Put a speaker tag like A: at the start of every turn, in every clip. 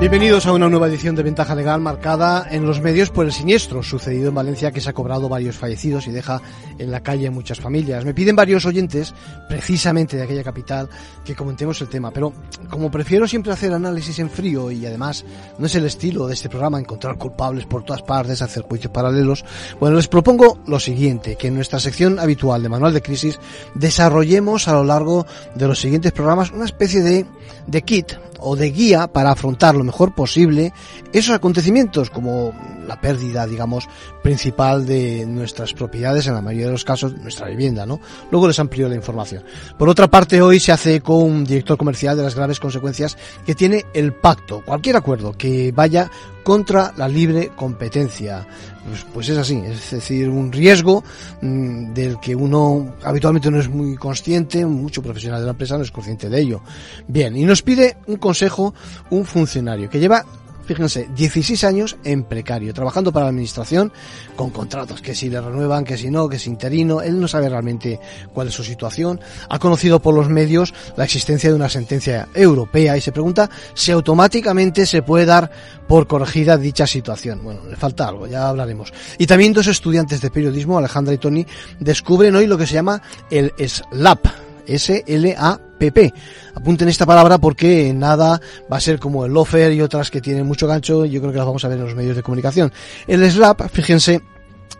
A: Bienvenidos a una nueva edición de Ventaja Legal marcada en los medios por el siniestro sucedido en Valencia que se ha cobrado varios fallecidos y deja en la calle muchas familias. Me piden varios oyentes, precisamente de aquella capital, que comentemos el tema, pero como prefiero siempre hacer análisis en frío y además no es el estilo de este programa encontrar culpables por todas partes, hacer juicios paralelos, bueno, les propongo lo siguiente, que en nuestra sección habitual de Manual de Crisis desarrollemos a lo largo de los siguientes programas una especie de, de kit o de guía para afrontar lo mejor posible esos acontecimientos como la pérdida, digamos, principal de nuestras propiedades, en la mayoría de los casos nuestra vivienda, ¿no? Luego les amplío la información. Por otra parte, hoy se hace con un director comercial de las graves consecuencias que tiene el pacto, cualquier acuerdo que vaya contra la libre competencia. Pues, pues, es así, es decir, un riesgo mmm, del que uno habitualmente no es muy consciente, mucho profesional de la empresa no es consciente de ello. Bien, y nos pide un consejo un funcionario que lleva fíjense, 16 años en precario, trabajando para la administración con contratos, que si le renuevan, que si no, que es interino, él no sabe realmente cuál es su situación, ha conocido por los medios la existencia de una sentencia europea y se pregunta si automáticamente se puede dar por corregida dicha situación. Bueno, le falta algo, ya hablaremos. Y también dos estudiantes de periodismo, Alejandra y Tony, descubren hoy lo que se llama el SLAP, S-L-A-P-P. Apunten esta palabra porque nada va a ser como el lofer y otras que tienen mucho gancho. Yo creo que las vamos a ver en los medios de comunicación. El slap, fíjense,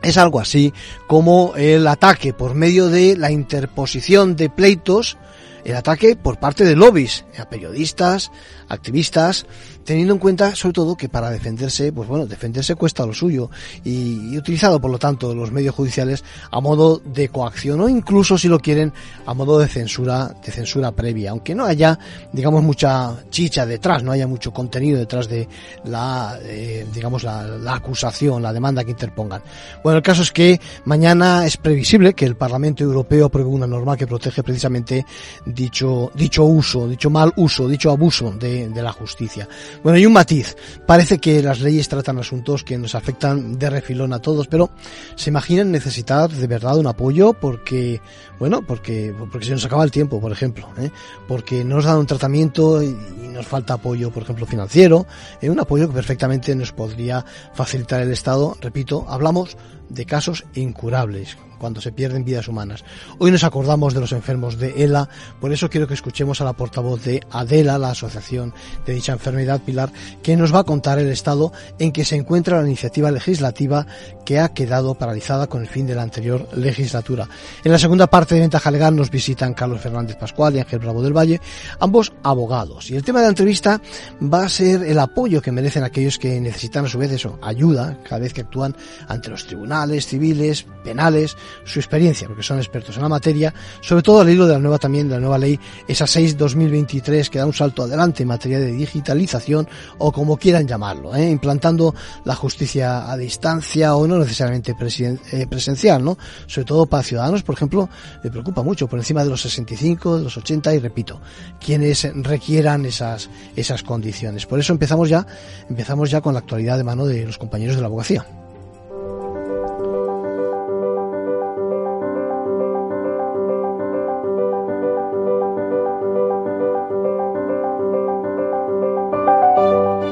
A: es algo así como el ataque por medio de la interposición de pleitos, el ataque por parte de lobbies, a periodistas, activistas, teniendo en cuenta sobre todo que para defenderse, pues bueno, defenderse cuesta lo suyo y, utilizado por lo tanto los medios judiciales a modo de coacción o incluso si lo quieren a modo de censura, de censura previa, aunque no haya, digamos, mucha chicha detrás, no haya mucho contenido detrás de la, eh, digamos, la, la acusación, la demanda que interpongan. Bueno, el caso es que mañana es previsible que el Parlamento Europeo apruebe una norma que protege precisamente dicho, dicho uso, dicho mal uso, dicho abuso de, de la justicia. Bueno, y un matiz. Parece que las leyes tratan asuntos que nos afectan de refilón a todos, pero ¿se imaginan necesitar de verdad un apoyo? Porque, bueno, porque, porque se nos acaba el tiempo, por ejemplo, ¿eh? porque no nos dan un tratamiento y, nos falta apoyo, por ejemplo, financiero, ¿eh? un apoyo que perfectamente nos podría facilitar el Estado. Repito, hablamos de casos incurables, cuando se pierden vidas humanas. Hoy nos acordamos de los enfermos de ELA, por eso quiero que escuchemos a la portavoz de ADELA, la asociación de dicha enfermedad Pilar, que nos va a contar el estado en que se encuentra la iniciativa legislativa que ha quedado paralizada con el fin de la anterior legislatura. En la segunda parte de Ventaja Legal nos visitan Carlos Fernández Pascual y Ángel Bravo del Valle, ambos abogados. Y el tema de la entrevista va a ser el apoyo que merecen aquellos que necesitan a su vez eso, ayuda, cada vez que actúan ante los tribunales civiles, penales, su experiencia, porque son expertos en la materia, sobre todo al hilo de la nueva también, de la nueva ley, esa 6-2023 que da un salto adelante en materia de digitalización o como quieran llamarlo, ¿eh? implantando la justicia a distancia o no necesariamente eh, presencial, ¿no? Sobre todo para ciudadanos, por ejemplo, me preocupa mucho, por encima de los 65, de los 80 y repito, quienes requieran esas, esas condiciones. Por eso empezamos ya, empezamos ya con la actualidad de mano de los compañeros de la abogacía.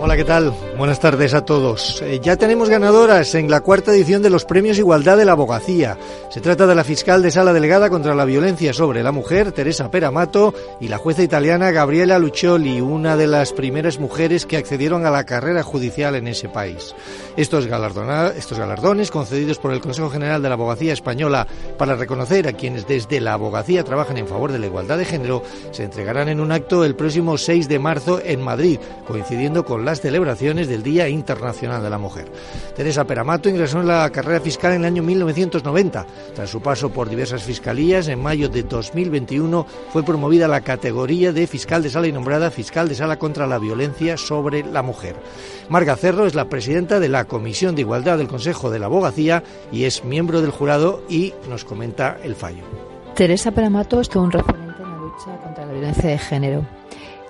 B: Hola, ¿qué tal? Buenas tardes a todos. Eh, ya tenemos ganadoras en la cuarta edición de los Premios Igualdad de la Abogacía. Se trata de la fiscal de sala delegada contra la violencia sobre la mujer, Teresa Peramato, y la jueza italiana Gabriela Lucioli, una de las primeras mujeres que accedieron a la carrera judicial en ese país. Estos, estos galardones, concedidos por el Consejo General de la Abogacía Española para reconocer a quienes desde la abogacía trabajan en favor de la igualdad de género, se entregarán en un acto el próximo 6 de marzo en Madrid, coincidiendo con las celebraciones del Día Internacional de la Mujer. Teresa Peramato ingresó en la carrera fiscal en el año 1990. Tras su paso por diversas fiscalías, en mayo de 2021 fue promovida a la categoría de fiscal de sala y nombrada fiscal de sala contra la violencia sobre la mujer. Marga Cerro es la presidenta de la Comisión de Igualdad del Consejo de la Abogacía y es miembro del jurado y nos comenta el fallo.
C: Teresa Peramato es todo un referente en la lucha contra la violencia de género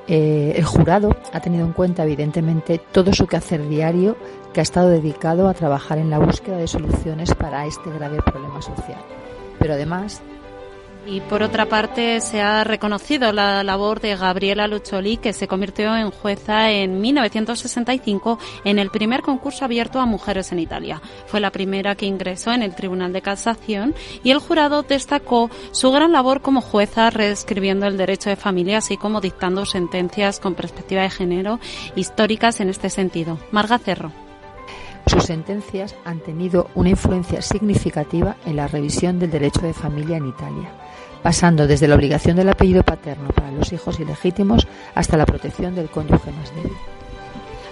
C: Eh, el jurado ha tenido en cuenta, evidentemente, todo su quehacer diario que ha estado dedicado a trabajar en la búsqueda de soluciones para este grave problema social. Pero además
D: y por otra parte, se ha reconocido la labor de Gabriela Lucholi, que se convirtió en jueza en 1965 en el primer concurso abierto a mujeres en Italia. Fue la primera que ingresó en el Tribunal de Casación y el jurado destacó su gran labor como jueza, reescribiendo el derecho de familia, así como dictando sentencias con perspectiva de género históricas en este sentido. Marga Cerro.
C: Sus sentencias han tenido una influencia significativa en la revisión del derecho de familia en Italia pasando desde la obligación del apellido paterno para los hijos ilegítimos hasta la protección del cónyuge más débil.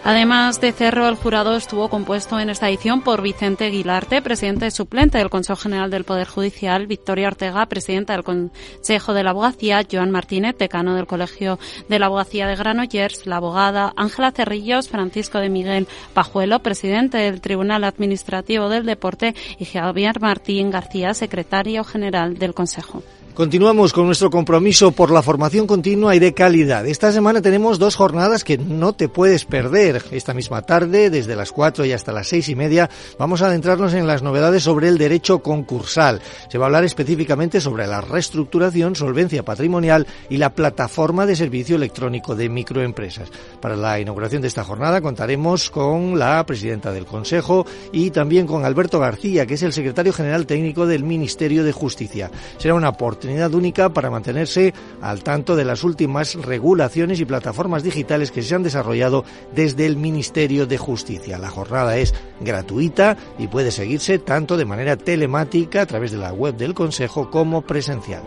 D: Además de Cerro, el jurado estuvo compuesto en esta edición por Vicente Aguilarte, presidente suplente del Consejo General del Poder Judicial, Victoria Ortega, presidenta del Consejo de la Abogacía, Joan Martínez, decano del Colegio de la Abogacía de Granollers, la abogada Ángela Cerrillos, Francisco de Miguel Pajuelo, presidente del Tribunal Administrativo del Deporte, y Javier Martín García, secretario general del Consejo.
B: Continuamos con nuestro compromiso por la formación continua y de calidad. Esta semana tenemos dos jornadas que no te puedes perder. Esta misma tarde, desde las cuatro y hasta las seis y media, vamos a adentrarnos en las novedades sobre el derecho concursal. Se va a hablar específicamente sobre la reestructuración, solvencia patrimonial y la plataforma de servicio electrónico de microempresas. Para la inauguración de esta jornada contaremos con la presidenta del Consejo y también con Alberto García, que es el secretario general técnico del Ministerio de Justicia. Será un aporte única para mantenerse al tanto de las últimas regulaciones y plataformas digitales que se han desarrollado desde el Ministerio de Justicia. La jornada es gratuita y puede seguirse tanto de manera telemática a través de la web del Consejo como presencial.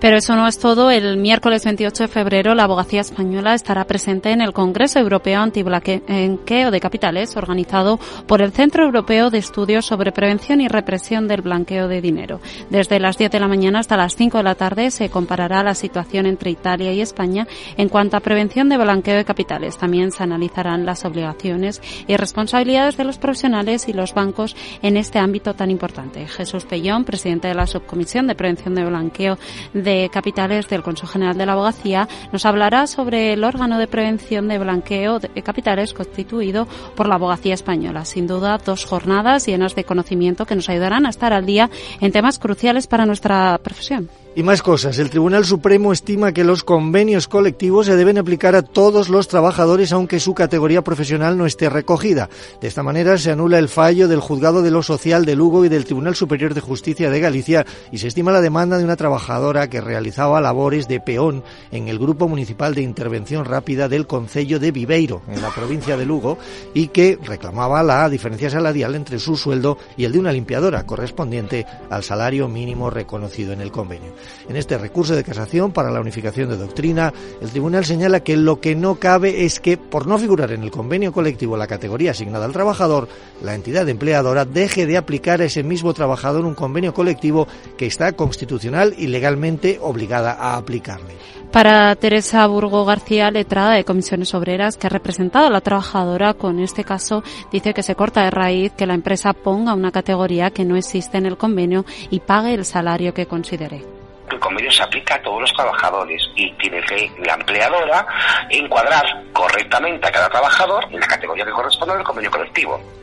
D: Pero eso no es todo. El miércoles 28 de febrero la abogacía española estará presente en el Congreso Europeo Antiblanqueo de Capitales organizado por el Centro Europeo de Estudios sobre Prevención y Represión del Blanqueo de Dinero. Desde las 10 de la mañana hasta las 5 de la tarde se comparará la situación entre Italia y España en cuanto a prevención de blanqueo de capitales. También se analizarán las obligaciones y responsabilidades de los profesionales y los bancos en este ámbito tan importante. Jesús Pellón, presidente de la Subcomisión de Prevención de Blanqueo de de Capitales del Consejo General de la Abogacía nos hablará sobre el órgano de prevención de blanqueo de capitales constituido por la Abogacía Española. Sin duda, dos jornadas llenas de conocimiento que nos ayudarán a estar al día en temas cruciales para nuestra profesión.
B: Y más cosas. El Tribunal Supremo estima que los convenios colectivos se deben aplicar a todos los trabajadores aunque su categoría profesional no esté recogida. De esta manera se anula el fallo del Juzgado de lo Social de Lugo y del Tribunal Superior de Justicia de Galicia y se estima la demanda de una trabajadora que realizaba labores de peón en el Grupo Municipal de Intervención Rápida del Concello de Viveiro, en la provincia de Lugo, y que reclamaba la diferencia salarial entre su sueldo y el de una limpiadora, correspondiente al salario mínimo reconocido en el convenio. En este recurso de casación para la unificación de doctrina, el tribunal señala que lo que no cabe es que, por no figurar en el convenio colectivo la categoría asignada al trabajador, la entidad empleadora deje de aplicar a ese mismo trabajador un convenio colectivo que está constitucional y legalmente obligada a aplicarle.
D: Para Teresa Burgo García, letrada de Comisiones Obreras, que ha representado a la trabajadora con este caso, dice que se corta de raíz que la empresa ponga una categoría que no existe en el convenio y pague el salario que considere
E: el convenio se aplica a todos los trabajadores y tiene que la empleadora encuadrar correctamente a cada trabajador en la categoría que corresponde al convenio colectivo.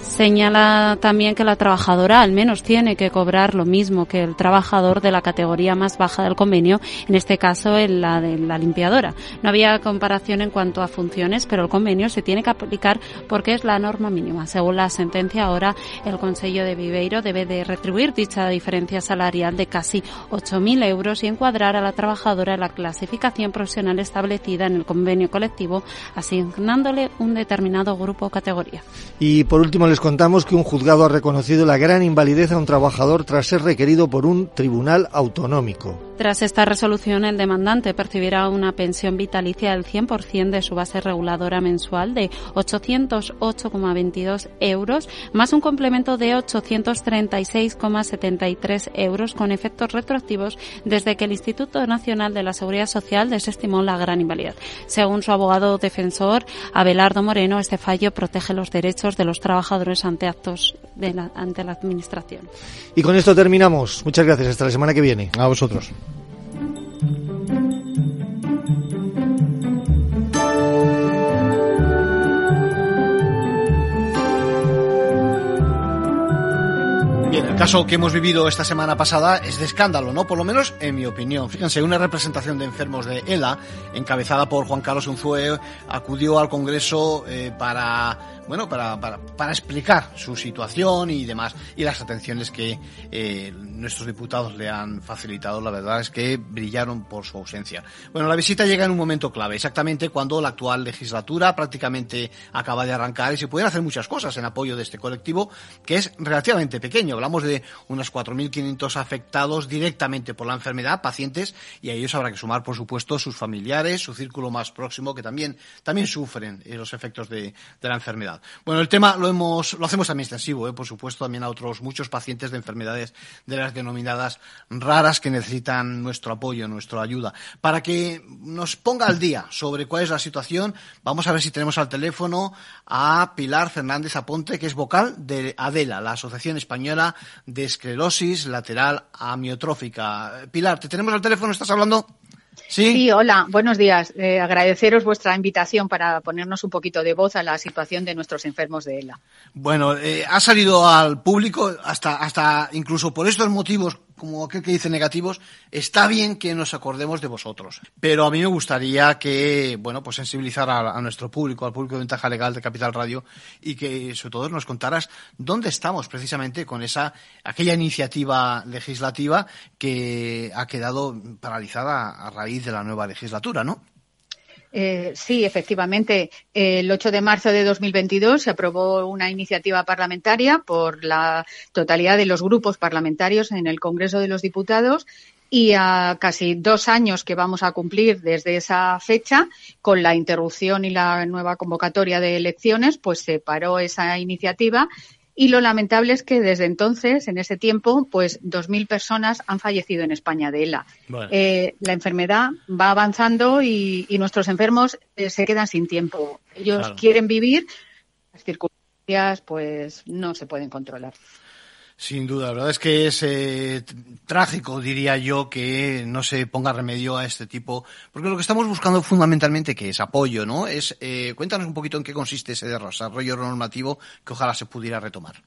D: Señala también que la trabajadora al menos tiene que cobrar lo mismo que el trabajador de la categoría más baja del convenio, en este caso en la de la limpiadora. No había comparación en cuanto a funciones, pero el convenio se tiene que aplicar porque es la norma mínima. Según la sentencia, ahora el Consejo de Viveiro debe de retribuir dicha diferencia salarial de casi 8.000 euros y encuadrar a la trabajadora en la clasificación profesional establecida en el convenio colectivo, asignándole un determinado grupo o categoría.
B: Y por último, les contamos que un juzgado ha reconocido la gran invalidez a un trabajador tras ser requerido por un tribunal autonómico.
D: Tras esta resolución, el demandante percibirá una pensión vitalicia del 100% de su base reguladora mensual de 808,22 euros, más un complemento de 836,73 euros con efectos retroactivos desde que el Instituto Nacional de la Seguridad Social desestimó la gran invalidez. Según su abogado defensor, Abelardo Moreno, este fallo protege los derechos de los trabajadores ante actos de la, ante la Administración.
B: Y con esto terminamos. Muchas gracias. Hasta la semana que viene.
A: A vosotros. Bien, el caso que hemos vivido esta semana pasada es de escándalo, ¿no? Por lo menos en mi opinión. Fíjense, una representación de enfermos de ELA, encabezada por Juan Carlos Unzué, acudió al Congreso eh, para bueno, para, para, para, explicar su situación y demás, y las atenciones que eh, nuestros diputados le han facilitado, la verdad es que brillaron por su ausencia. Bueno, la visita llega en un momento clave, exactamente cuando la actual legislatura prácticamente acaba de arrancar y se pueden hacer muchas cosas en apoyo de este colectivo, que es relativamente pequeño. Hablamos de unos 4.500 afectados directamente por la enfermedad, pacientes, y a ellos habrá que sumar, por supuesto, sus familiares, su círculo más próximo, que también, también sufren eh, los efectos de, de la enfermedad. Bueno, el tema lo hemos, lo hacemos también extensivo, ¿eh? por supuesto, también a otros muchos pacientes de enfermedades de las denominadas raras que necesitan nuestro apoyo, nuestra ayuda. Para que nos ponga al día sobre cuál es la situación, vamos a ver si tenemos al teléfono a Pilar Fernández Aponte, que es vocal de ADELA, la Asociación Española de Esclerosis Lateral Amiotrófica. Pilar, ¿te tenemos al teléfono? ¿Estás hablando?
F: ¿Sí? hola, buenos días. Eh, agradeceros vuestra invitación para ponernos un poquito de voz a la situación de nuestros enfermos de ELA.
A: Bueno, eh, ha salido al público hasta, hasta incluso por estos motivos como aquel que dice negativos, está bien que nos acordemos de vosotros. Pero a mí me gustaría que, bueno, pues sensibilizar a, nuestro público, al público de ventaja legal de Capital Radio, y que sobre todo nos contaras dónde estamos precisamente con esa, aquella iniciativa legislativa que ha quedado paralizada a raíz de la nueva legislatura, ¿no?
F: Eh, sí, efectivamente. El 8 de marzo de 2022 se aprobó una iniciativa parlamentaria por la totalidad de los grupos parlamentarios en el Congreso de los Diputados y a casi dos años que vamos a cumplir desde esa fecha, con la interrupción y la nueva convocatoria de elecciones, pues se paró esa iniciativa y lo lamentable es que desde entonces, en ese tiempo, pues 2.000 personas han fallecido en España de ELA. Eh, la enfermedad va avanzando y, nuestros enfermos eh, se quedan sin tiempo. Ellos quieren vivir, las circunstancias pues no se pueden controlar.
A: Sin duda, la verdad es que es eh, trágico, diría yo, que no se ponga remedio a este tipo, porque lo que estamos buscando fundamentalmente que es apoyo, ¿no? Es eh, cuéntanos un poquito en qué consiste ese desarrollo normativo que ojalá se pudiera retomar.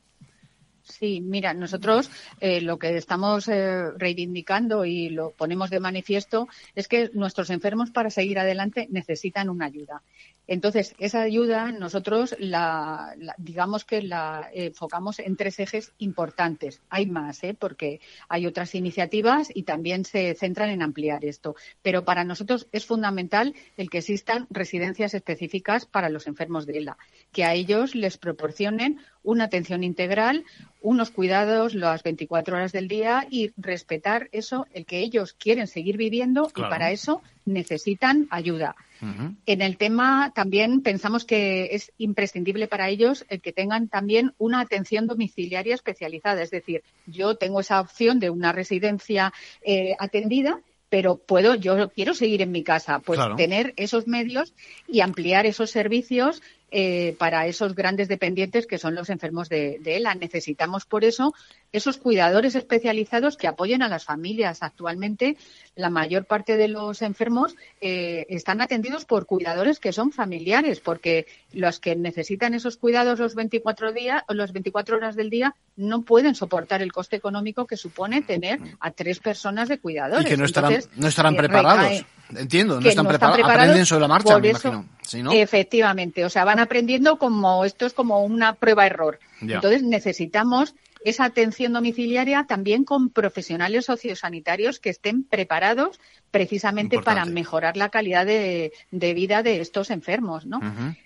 F: Sí, mira, nosotros eh, lo que estamos eh, reivindicando y lo ponemos de manifiesto es que nuestros enfermos para seguir adelante necesitan una ayuda. Entonces, esa ayuda nosotros la, digamos que la enfocamos en tres ejes importantes. Hay más, ¿eh? porque hay otras iniciativas y también se centran en ampliar esto. Pero para nosotros es fundamental el que existan residencias específicas para los enfermos de ELA, que a ellos les proporcionen una atención integral, unos cuidados las 24 horas del día y respetar eso, el que ellos quieren seguir viviendo y para eso necesitan ayuda. En el tema también pensamos que es imprescindible para ellos el que tengan también una atención domiciliaria especializada. Es decir, yo tengo esa opción de una residencia eh, atendida, pero puedo, yo quiero seguir en mi casa, pues tener esos medios y ampliar esos servicios eh, para esos grandes dependientes que son los enfermos de, ELA. Necesitamos, por eso, esos cuidadores especializados que apoyen a las familias. Actualmente, la mayor parte de los enfermos eh, están atendidos por cuidadores que son familiares, porque los que necesitan esos cuidados los 24 días o las 24 horas del día no pueden soportar el coste económico que supone tener a tres personas de cuidadores.
A: Y que no estarán, no estarán eh, preparados. Entiendo, no están, preparados, aprenden sobre la marcha, me imagino.
F: Efectivamente, o sea, van aprendiendo como esto es como una prueba-error. Entonces necesitamos esa atención domiciliaria también con profesionales sociosanitarios que estén preparados precisamente para mejorar la calidad de, vida de estos enfermos, ¿no?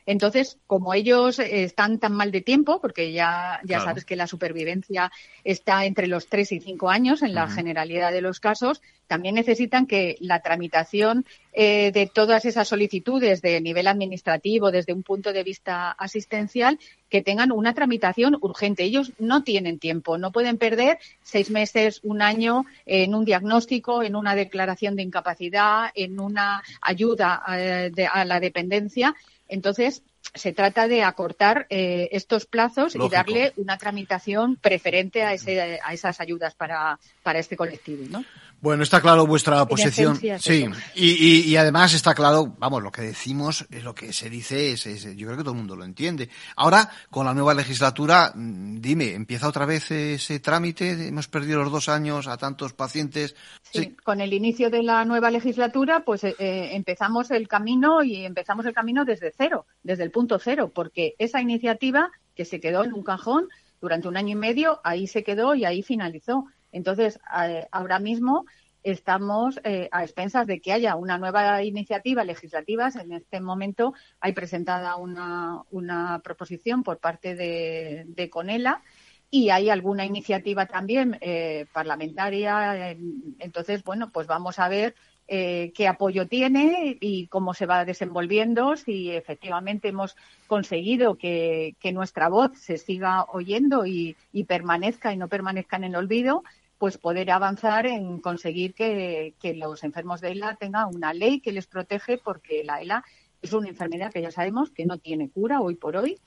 F: Entonces, como ellos están tan mal de tiempo, porque ya, ya sabes que la supervivencia está entre los tres y cinco años en la generalidad de los casos, también necesitan que la tramitación eh, de todas esas solicitudes de nivel administrativo desde un punto de vista asistencial que tengan una tramitación urgente. Ellos no tienen tiempo, no pueden perder seis meses, un año en un diagnóstico, en una declaración de incapacidad, en una ayuda eh, a la dependencia. Entonces, se trata de acortar eh, estos plazos y darle una tramitación preferente a, ese, a esas ayudas para, para este colectivo, ¿no?
A: Bueno, está claro vuestra posición. Sí, y, y, además está claro, vamos, lo que decimos es lo que se dice, es, yo creo que todo el mundo lo entiende. Ahora, con la nueva legislatura, mm, dime, ¿empieza otra vez ese trámite? Hemos perdido los dos años a tantos pacientes.
F: Sí, con el inicio de la nueva legislatura, pues eh, eh, empezamos el camino y empezamos el camino desde cero, desde el punto cero, porque esa iniciativa que se quedó en un cajón durante un año y medio, ahí se quedó y ahí finalizó. Entonces, eh, ahora mismo estamos eh, a expensas de que haya una nueva iniciativa legislativa. En este momento hay presentada una, proposición por parte de, Conela y hay alguna iniciativa también eh, parlamentaria. Entonces, bueno, pues vamos a ver qué apoyo tiene y cómo se va desenvolviendo, si efectivamente hemos conseguido que, nuestra voz se siga oyendo y, permanezca y no permanezca en el olvido pues poder avanzar en conseguir que, los enfermos de ELA tengan una ley que les protege porque la ELA es una enfermedad que ya sabemos que no tiene cura hoy por hoy,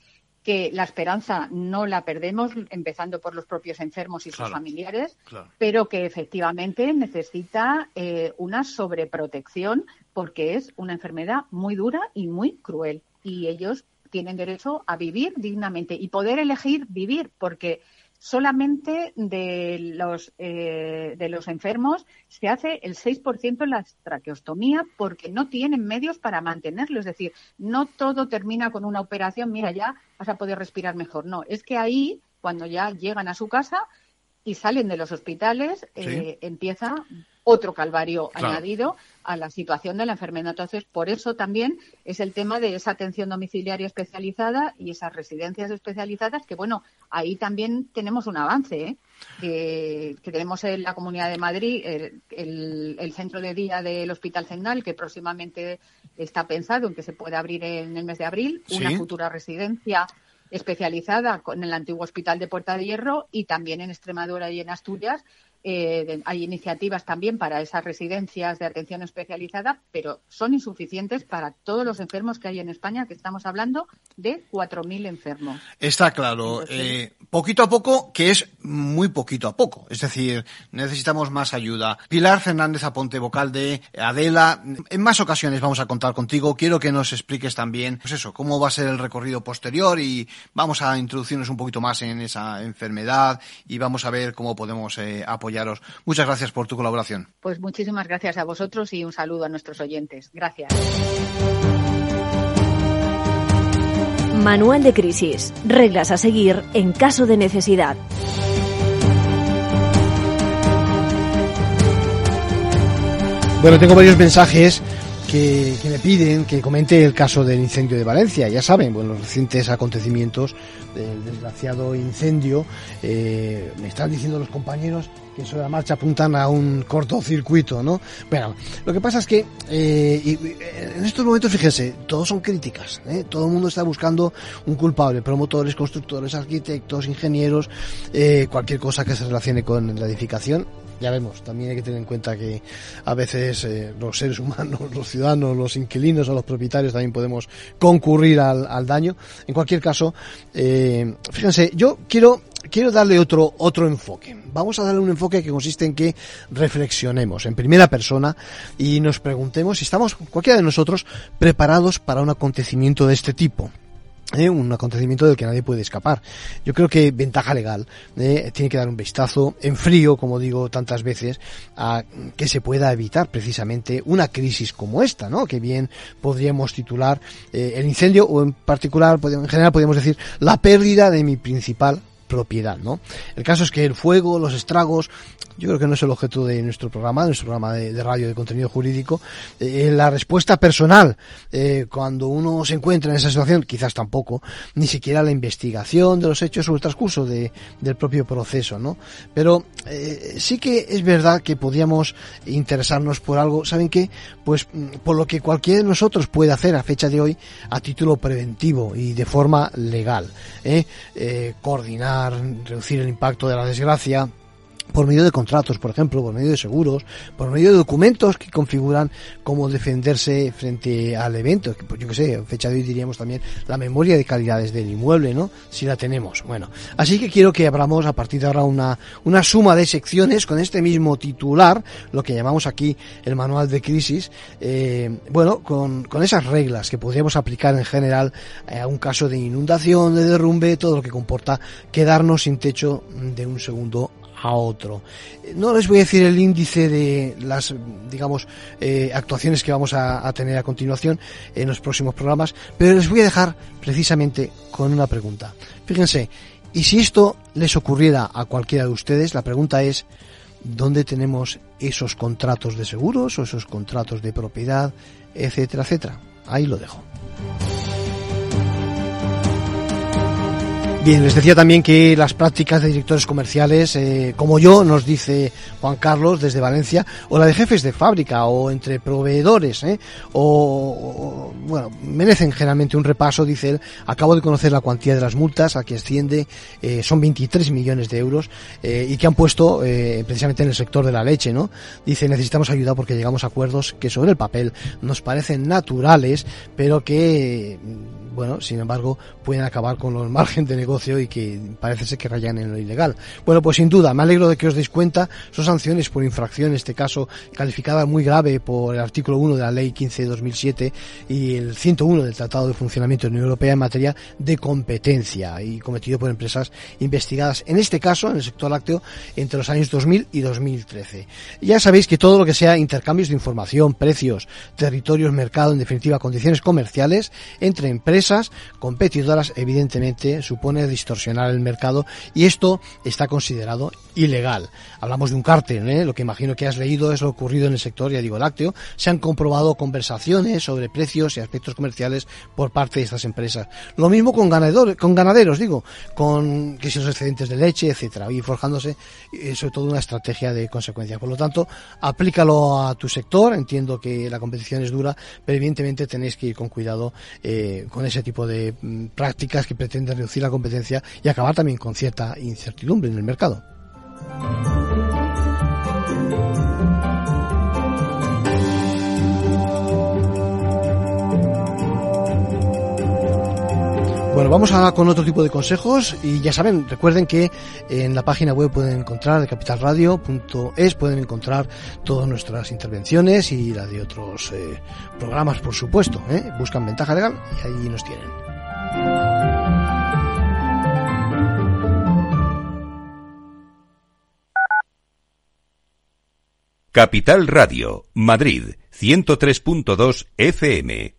F: que la esperanza no la perdemos, empezando por los propios enfermos y sus familiares, pero que efectivamente necesita eh, una sobreprotección porque es una enfermedad muy dura y muy cruel. Y ellos tienen derecho a vivir dignamente y poder elegir vivir, porque solamente de los, eh, de los enfermos se hace el 6% en la traqueostomía porque no tienen medios para mantenerlo. Es decir, no todo termina con una operación, mira, ya vas a poder respirar mejor. No, es que ahí, cuando ya llegan a su casa y salen de los hospitales, eh, empieza otro calvario añadido a la situación de la enfermedad. Entonces, por eso también es el tema de esa atención domiciliaria especializada y esas residencias especializadas, que bueno, ahí también tenemos un avance, ¿eh? que, tenemos en la Comunidad de Madrid el, centro de día del Hospital Cendal, que próximamente está pensado en que se pueda abrir en el mes de abril, una futura residencia especializada con el antiguo Hospital de Puerta de Hierro y también en Extremadura y en Asturias eh, hay iniciativas también para esas residencias de atención especializada, pero son insuficientes para todos los enfermos que hay en España, que estamos hablando de 4.000 enfermos.
A: Está claro. Eh, poquito a poco, que es muy poquito a poco. Es decir, necesitamos más ayuda. Pilar Fernández Aponte, vocal de Adela. En más ocasiones vamos a contar contigo. Quiero que nos expliques también, pues eso, cómo va a ser el recorrido posterior y vamos a introducirnos un poquito más en esa enfermedad y vamos a ver cómo podemos eh, apoyar Muchas gracias por tu colaboración.
F: Pues muchísimas gracias a vosotros y un saludo a nuestros oyentes. Gracias.
G: Manual de crisis. Reglas a seguir en caso de necesidad.
A: Bueno, tengo varios mensajes que, me piden que comente el caso del incendio de Valencia. Ya saben, bueno, los recientes acontecimientos del desgraciado incendio. Eh, me están diciendo los compañeros que sobre la marcha apuntan a un cortocircuito, ¿no? Bueno, lo que pasa es que eh, en estos momentos, fíjense, todos son críticas. ¿eh? Todo el mundo está buscando un culpable, promotores, constructores, arquitectos, ingenieros, cualquier cosa que se relacione con la edificación ya vemos, también hay que tener en cuenta que a veces eh, los seres humanos, los ciudadanos, los inquilinos o los propietarios también podemos concurrir al, daño. En cualquier caso, eh, fíjense, yo quiero quiero darle otro otro enfoque. Vamos a darle un enfoque que consiste en que reflexionemos en primera persona y nos preguntemos si estamos cualquiera de nosotros preparados para un acontecimiento de este tipo. ¿Eh? un acontecimiento del que nadie puede escapar. Yo creo que ventaja legal ¿eh? tiene que dar un vistazo en frío, como digo tantas veces, a que se pueda evitar precisamente una crisis como esta, ¿no? Que bien podríamos titular eh, el incendio o en particular, en general podríamos decir la pérdida de mi principal propiedad, ¿no? El caso es que el fuego, los estragos, yo creo que no es el objeto de nuestro programa, de nuestro programa de, radio de contenido jurídico. Eh, la respuesta personal, eh, cuando uno se encuentra en esa situación, quizás tampoco, ni siquiera la investigación de los hechos o el transcurso de, del propio proceso, ¿no? Pero eh, sí que es verdad que podríamos interesarnos por algo, ¿saben qué? Pues mm, por lo que cualquiera de nosotros puede hacer a fecha de hoy a título preventivo y de forma legal. coordinar, reducir el impacto de la desgracia, por medio de contratos, por ejemplo, por medio de seguros, por medio de documentos que configuran cómo defenderse frente al evento. Pues yo que sé, fecha de hoy diríamos también la memoria de calidades del inmueble, ¿no? Si la tenemos. Bueno, así que quiero que abramos a partir de ahora una, una suma de secciones con este mismo titular, lo que llamamos aquí el manual de crisis, eh, bueno, con, con esas reglas que podríamos aplicar en general a un caso de inundación, de derrumbe, todo lo que comporta quedarnos sin techo de un segundo a otro. No les voy a decir el índice de las, digamos, eh, actuaciones que vamos a, a, tener a continuación en los próximos programas, pero les voy a dejar precisamente con una pregunta. Fíjense, y si esto les ocurriera a cualquiera de ustedes, la pregunta es, ¿dónde tenemos esos contratos de seguros o esos contratos de propiedad, etcétera, etcétera? Ahí lo dejo. Bien, les decía también que las prácticas de directores comerciales, eh, como yo, nos dice Juan Carlos desde Valencia, o la de jefes de fábrica, o entre proveedores, eh, o, bueno, merecen generalmente un repaso, dice él. Acabo de conocer la cuantía de las multas a que asciende, eh, son 23 millones de euros, eh, y que han puesto precisamente en el sector de la leche, ¿no? Dice, necesitamos ayuda porque llegamos a acuerdos que sobre el papel nos parecen naturales, pero que bueno, sin embargo, pueden acabar con los margen de negocio y que parece ser que rayan en lo ilegal. Bueno, pues sin duda, me alegro de que os deis cuenta, son sanciones por infracción, en este caso calificada muy grave por el artículo 1 de la Ley 15 de 2007 y el 101 del Tratado de Funcionamiento de la Unión Europea en materia de competencia y cometido por empresas investigadas, en este caso, en el sector lácteo, entre los años 2000 y 2013. Ya sabéis que todo lo que sea intercambios de información, precios, territorios, mercado, en definitiva, condiciones comerciales entre empresas empresas competidoras evidentemente supone distorsionar el mercado y esto está considerado ilegal. Hablamos de un cártel, ¿eh? lo que imagino que has leído es lo ocurrido en el sector, ya digo, lácteo. Se han comprobado conversaciones sobre precios y aspectos comerciales por parte de estas empresas. Lo mismo con ganadores, con ganaderos, digo, con que si excedentes de leche, etcétera, y forjándose eh, sobre todo una estrategia de consecuencia. Por lo tanto, aplícalo a tu sector. Entiendo que la competición es dura, pero evidentemente tenéis que ir con cuidado eh, con ese tipo de mm, prácticas que pretenden reducir la competencia y acabar también con cierta incertidumbre en el mercado. Bueno, vamos a con otro tipo de consejos y ya saben, recuerden que en la página web pueden encontrar de capitalradio.es, pueden encontrar todas nuestras intervenciones y la de otros eh, programas, por supuesto. ¿eh? Buscan ventaja legal y ahí nos tienen.
H: Capital Radio, Madrid, 103.2 FM.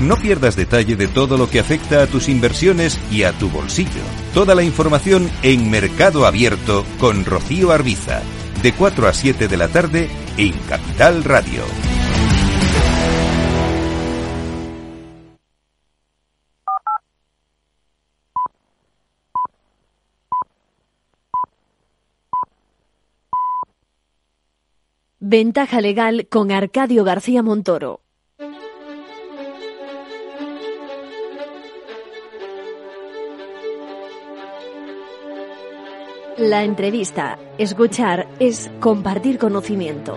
H: No pierdas detalle de todo lo que afecta a tus inversiones y a tu bolsillo. Toda la información en Mercado Abierto con Rocío Arbiza, de 4 a 7 de la tarde en Capital Radio.
G: Ventaja legal con Arcadio García Montoro. La entrevista, escuchar, es compartir conocimiento.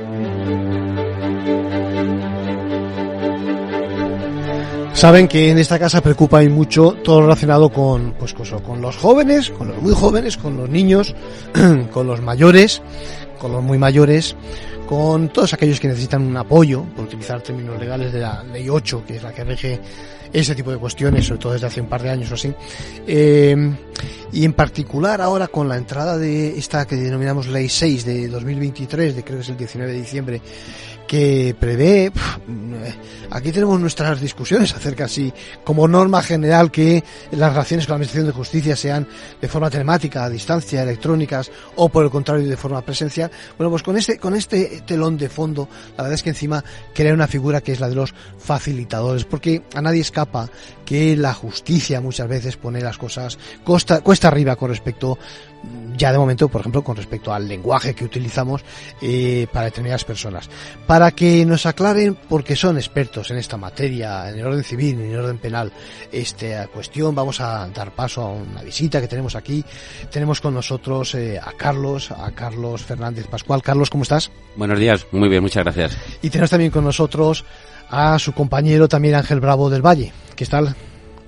A: Saben que en esta casa preocupa y mucho todo relacionado con, pues, con los jóvenes, con los muy jóvenes, con los niños, con los mayores, con los muy mayores, con todos aquellos que necesitan un apoyo, por utilizar términos legales de la Ley 8, que es la que rige ese tipo de cuestiones, sobre todo desde hace un par de años o así. Eh, y en particular ahora con la entrada de esta que denominamos Ley 6 de 2023, de creo que es el 19 de diciembre, que prevé, aquí tenemos nuestras discusiones acerca si como norma general que las relaciones con la Administración de Justicia sean de forma telemática, a distancia, electrónicas o por el contrario de forma presencial. Bueno, pues con este, con este telón de fondo, la verdad es que encima crea una figura que es la de los facilitadores, porque a nadie escapa que la justicia muchas veces pone las cosas costa, cuesta arriba con respecto ya de momento, por ejemplo, con respecto al lenguaje que utilizamos eh, para determinadas personas. Para que nos aclaren, porque son expertos en esta materia, en el orden civil, en el orden penal, esta cuestión, vamos a dar paso a una visita que tenemos aquí. Tenemos con nosotros eh, a Carlos, a Carlos Fernández Pascual. Carlos, ¿cómo estás?
I: Buenos días, muy bien, muchas gracias.
A: Y tenemos también con nosotros a su compañero también Ángel Bravo del Valle. ¿Qué tal?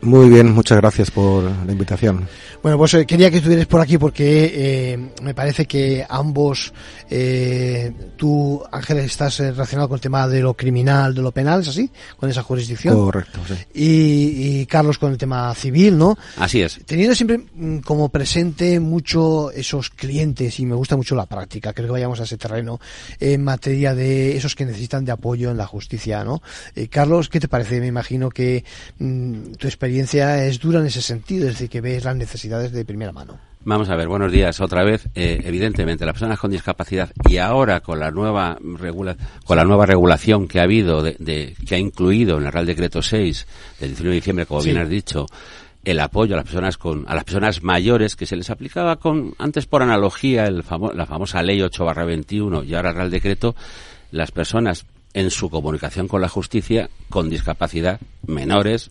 J: Muy bien, muchas gracias por la invitación.
A: Bueno, pues eh, quería que estuvieras por aquí porque eh, me parece que ambos, eh, tú, Ángel, estás eh, relacionado con el tema de lo criminal, de lo penal, ¿es así? Con esa jurisdicción.
J: Correcto, sí.
A: Y, y Carlos con el tema civil, ¿no?
I: Así es.
A: Teniendo siempre mm, como presente mucho esos clientes y me gusta mucho la práctica, creo que vayamos a ese terreno en materia de esos que necesitan de apoyo en la justicia, ¿no? Eh, Carlos, ¿qué te parece? Me imagino que mm, tu experiencia es dura en ese sentido, es decir, que ves las necesidades de primera mano.
I: Vamos a ver, buenos días otra vez. Eh, evidentemente, las personas con discapacidad y ahora con la nueva regula con la nueva regulación que ha habido, de, de, que ha incluido en el Real Decreto 6 del 19 de diciembre, como sí. bien has dicho, el apoyo a las personas con a las personas mayores que se les aplicaba con antes por analogía el famo la famosa ley 8/21 y ahora el Real Decreto las personas en su comunicación con la justicia con discapacidad, menores,